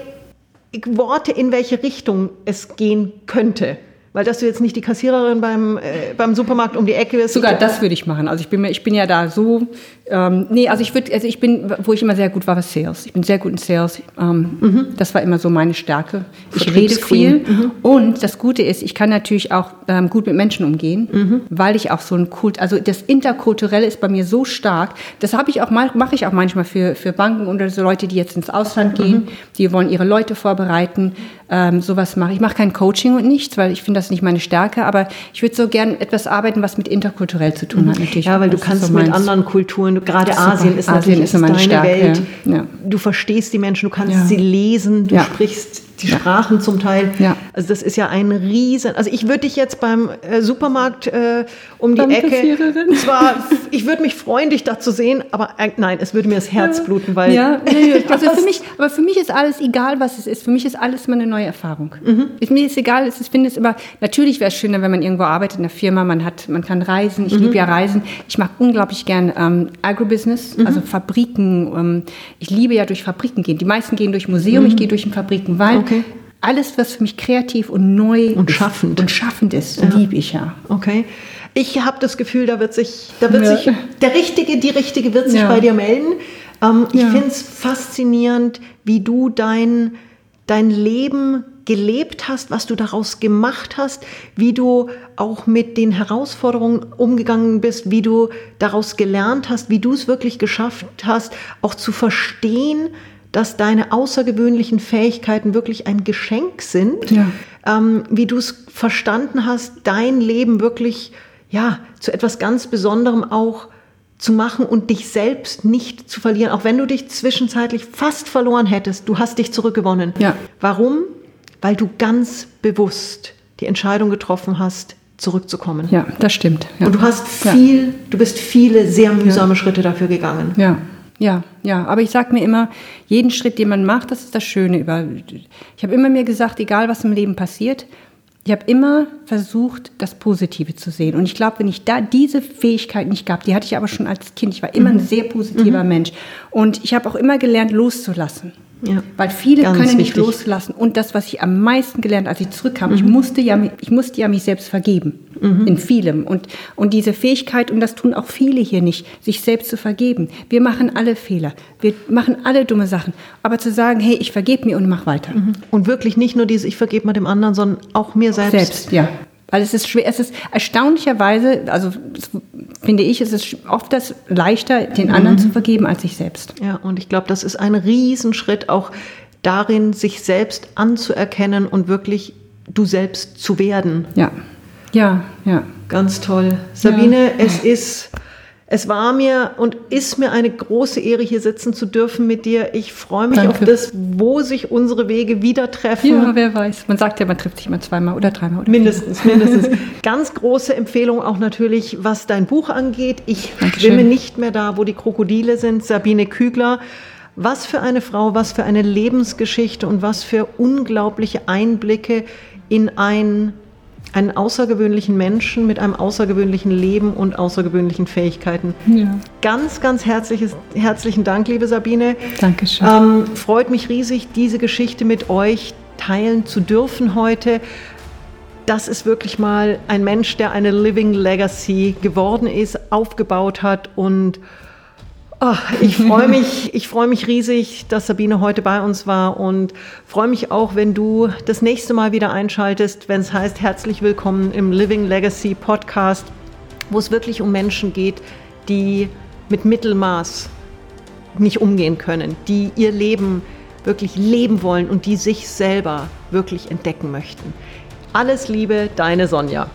Worte, in welche Richtung es gehen könnte. Weil dass du jetzt nicht die Kassiererin beim, äh, beim Supermarkt um die Ecke bist. Sogar das würde ich machen. Also ich bin ich bin ja da so, ähm, nee, also ich würde, also ich bin, wo ich immer sehr gut war, war Sales. Ich bin sehr gut in Sales. Ähm, Das war immer so meine Stärke. Ich rede viel. Vertriebsqueen. Und das Gute ist, ich kann natürlich auch ähm, gut mit Menschen umgehen, weil ich auch so ein Kult, also das Interkulturelle ist bei mir so stark. Das habe ich auch mal, mache ich auch manchmal für, für Banken oder so Leute, die jetzt ins Ausland gehen, die wollen ihre Leute vorbereiten. Ähm, sowas mache ich. Mache kein Coaching und nichts, weil ich finde das nicht meine Stärke, aber ich würde so gern etwas arbeiten, was mit interkulturell zu tun hat natürlich. Ja, weil du kannst so mit anderen Kulturen, du, gerade Super. Asien ist Asien natürlich ist deine Stärke, Welt. ja. Du verstehst die Menschen, du kannst Ja. sie lesen, du sprichst die Ja. Sprachen zum Teil. Ja. Also das ist ja ein riesen. Also ich würde dich jetzt beim äh, Supermarkt äh, um die Beim Ecke. Kassiererin. Zwar, ich würde mich freuen, dich da zu sehen, aber äh, nein, es würde mir das Herz bluten, weil Ja, nee, also für mich, aber für mich ist alles egal, was es ist. Für mich ist alles immer eine neue Erfahrung. Mhm. Ist, mir ist egal, ich finde es immer, natürlich wäre es schöner, wenn man irgendwo arbeitet in einer Firma, man hat, man kann reisen. Ich Mhm. liebe ja Reisen. Ich mag unglaublich gern ähm, Agrobusiness, Mhm. also Fabriken. Ähm, ich liebe ja durch Fabriken gehen. Die meisten gehen durch Museum, ich gehe durch den Fabriken, weil Mhm. Okay. alles, was für mich kreativ und neu Und schaffend. und schaffend ist, liebe ich ja. Okay. Ich habe das Gefühl, da wird sich, da wird Ja. sich der Richtige, die Richtige wird sich Ja. bei dir melden. Ähm, Ich Ja. finde es faszinierend, wie du dein, dein Leben gelebt hast, was du daraus gemacht hast, wie du auch mit den Herausforderungen umgegangen bist, wie du daraus gelernt hast, wie du es wirklich geschafft hast, auch zu verstehen, dass deine außergewöhnlichen Fähigkeiten wirklich ein Geschenk sind Ja. ähm, wie du es verstanden hast, dein Leben wirklich ja zu etwas ganz Besonderem auch zu machen und dich selbst nicht zu verlieren, auch wenn du dich zwischenzeitlich fast verloren hättest. Du hast dich zurückgewonnen. Ja. Warum? Weil du ganz bewusst die Entscheidung getroffen hast, zurückzukommen. Ja, das stimmt. Ja. Und du hast Ja. viel, du bist viele sehr mühsame Schritte dafür gegangen. Ja, ja, ja. Aber ich sage mir immer, jeden Schritt, den man macht, das ist das Schöne. Über ich habe immer mir gesagt, egal was im Leben passiert, ich habe immer versucht, das Positive zu sehen. Und ich glaube, wenn ich da diese Fähigkeit nicht gab, die hatte ich aber schon als Kind. Ich war immer Mhm. ein sehr positiver Mensch. Und ich habe auch immer gelernt, loszulassen. Ja. Weil viele können nicht wichtig. loslassen. Und das, was ich am meisten gelernt, als ich zurückkam, Mhm. ich musste ja, ich musste ja mich selbst vergeben. In vielem. Und, und diese Fähigkeit, und das tun auch viele hier nicht, sich selbst zu vergeben. Wir machen alle Fehler. Wir machen alle dumme Sachen. Aber zu sagen, hey, ich vergebe mir und mach weiter. Und wirklich nicht nur dieses, ich vergebe mal dem anderen, sondern auch mir selbst. Selbst, ja. Weil es ist schwer, es ist erstaunlicherweise, also es, finde ich, es ist oft das leichter, den anderen zu vergeben, als sich selbst. Ja, und ich glaube, das ist ein Riesenschritt auch darin, sich selbst anzuerkennen und wirklich du selbst zu werden. Ja, ja, ja. Ganz toll. Sabine, es ist, es war mir und ist mir eine große Ehre, hier sitzen zu dürfen mit dir. Ich freue mich Danke. auf das, wo sich unsere Wege wieder treffen. Ja, wer weiß. Man sagt ja, man trifft sich mal zweimal oder dreimal. Oder Mindestens, mindestens. Ganz große Empfehlung auch natürlich, was dein Buch angeht. Ich Dankeschön. schwimme nicht mehr da, wo die Krokodile sind. Sabine Kügler. Was für eine Frau, was für eine Lebensgeschichte und was für unglaubliche Einblicke in ein, einen außergewöhnlichen Menschen mit einem außergewöhnlichen Leben und außergewöhnlichen Fähigkeiten. Ja. Ganz, ganz herzliches, herzlichen Dank, liebe Sabine. Dankeschön. Ähm, freut mich riesig, diese Geschichte mit euch teilen zu dürfen heute das ist wirklich mal ein Mensch, der eine Living Legacy geworden ist, aufgebaut hat und oh, ich freue mich, ich freue mich riesig, dass Sabine heute bei uns war und freue mich auch, wenn du das nächste Mal wieder einschaltest, wenn es heißt herzlich willkommen im Living Legacy Podcast, wo es wirklich um Menschen geht, die mit Mittelmaß nicht umgehen können, die ihr Leben wirklich leben wollen und die sich selber wirklich entdecken möchten. Alles Liebe, deine Sonja.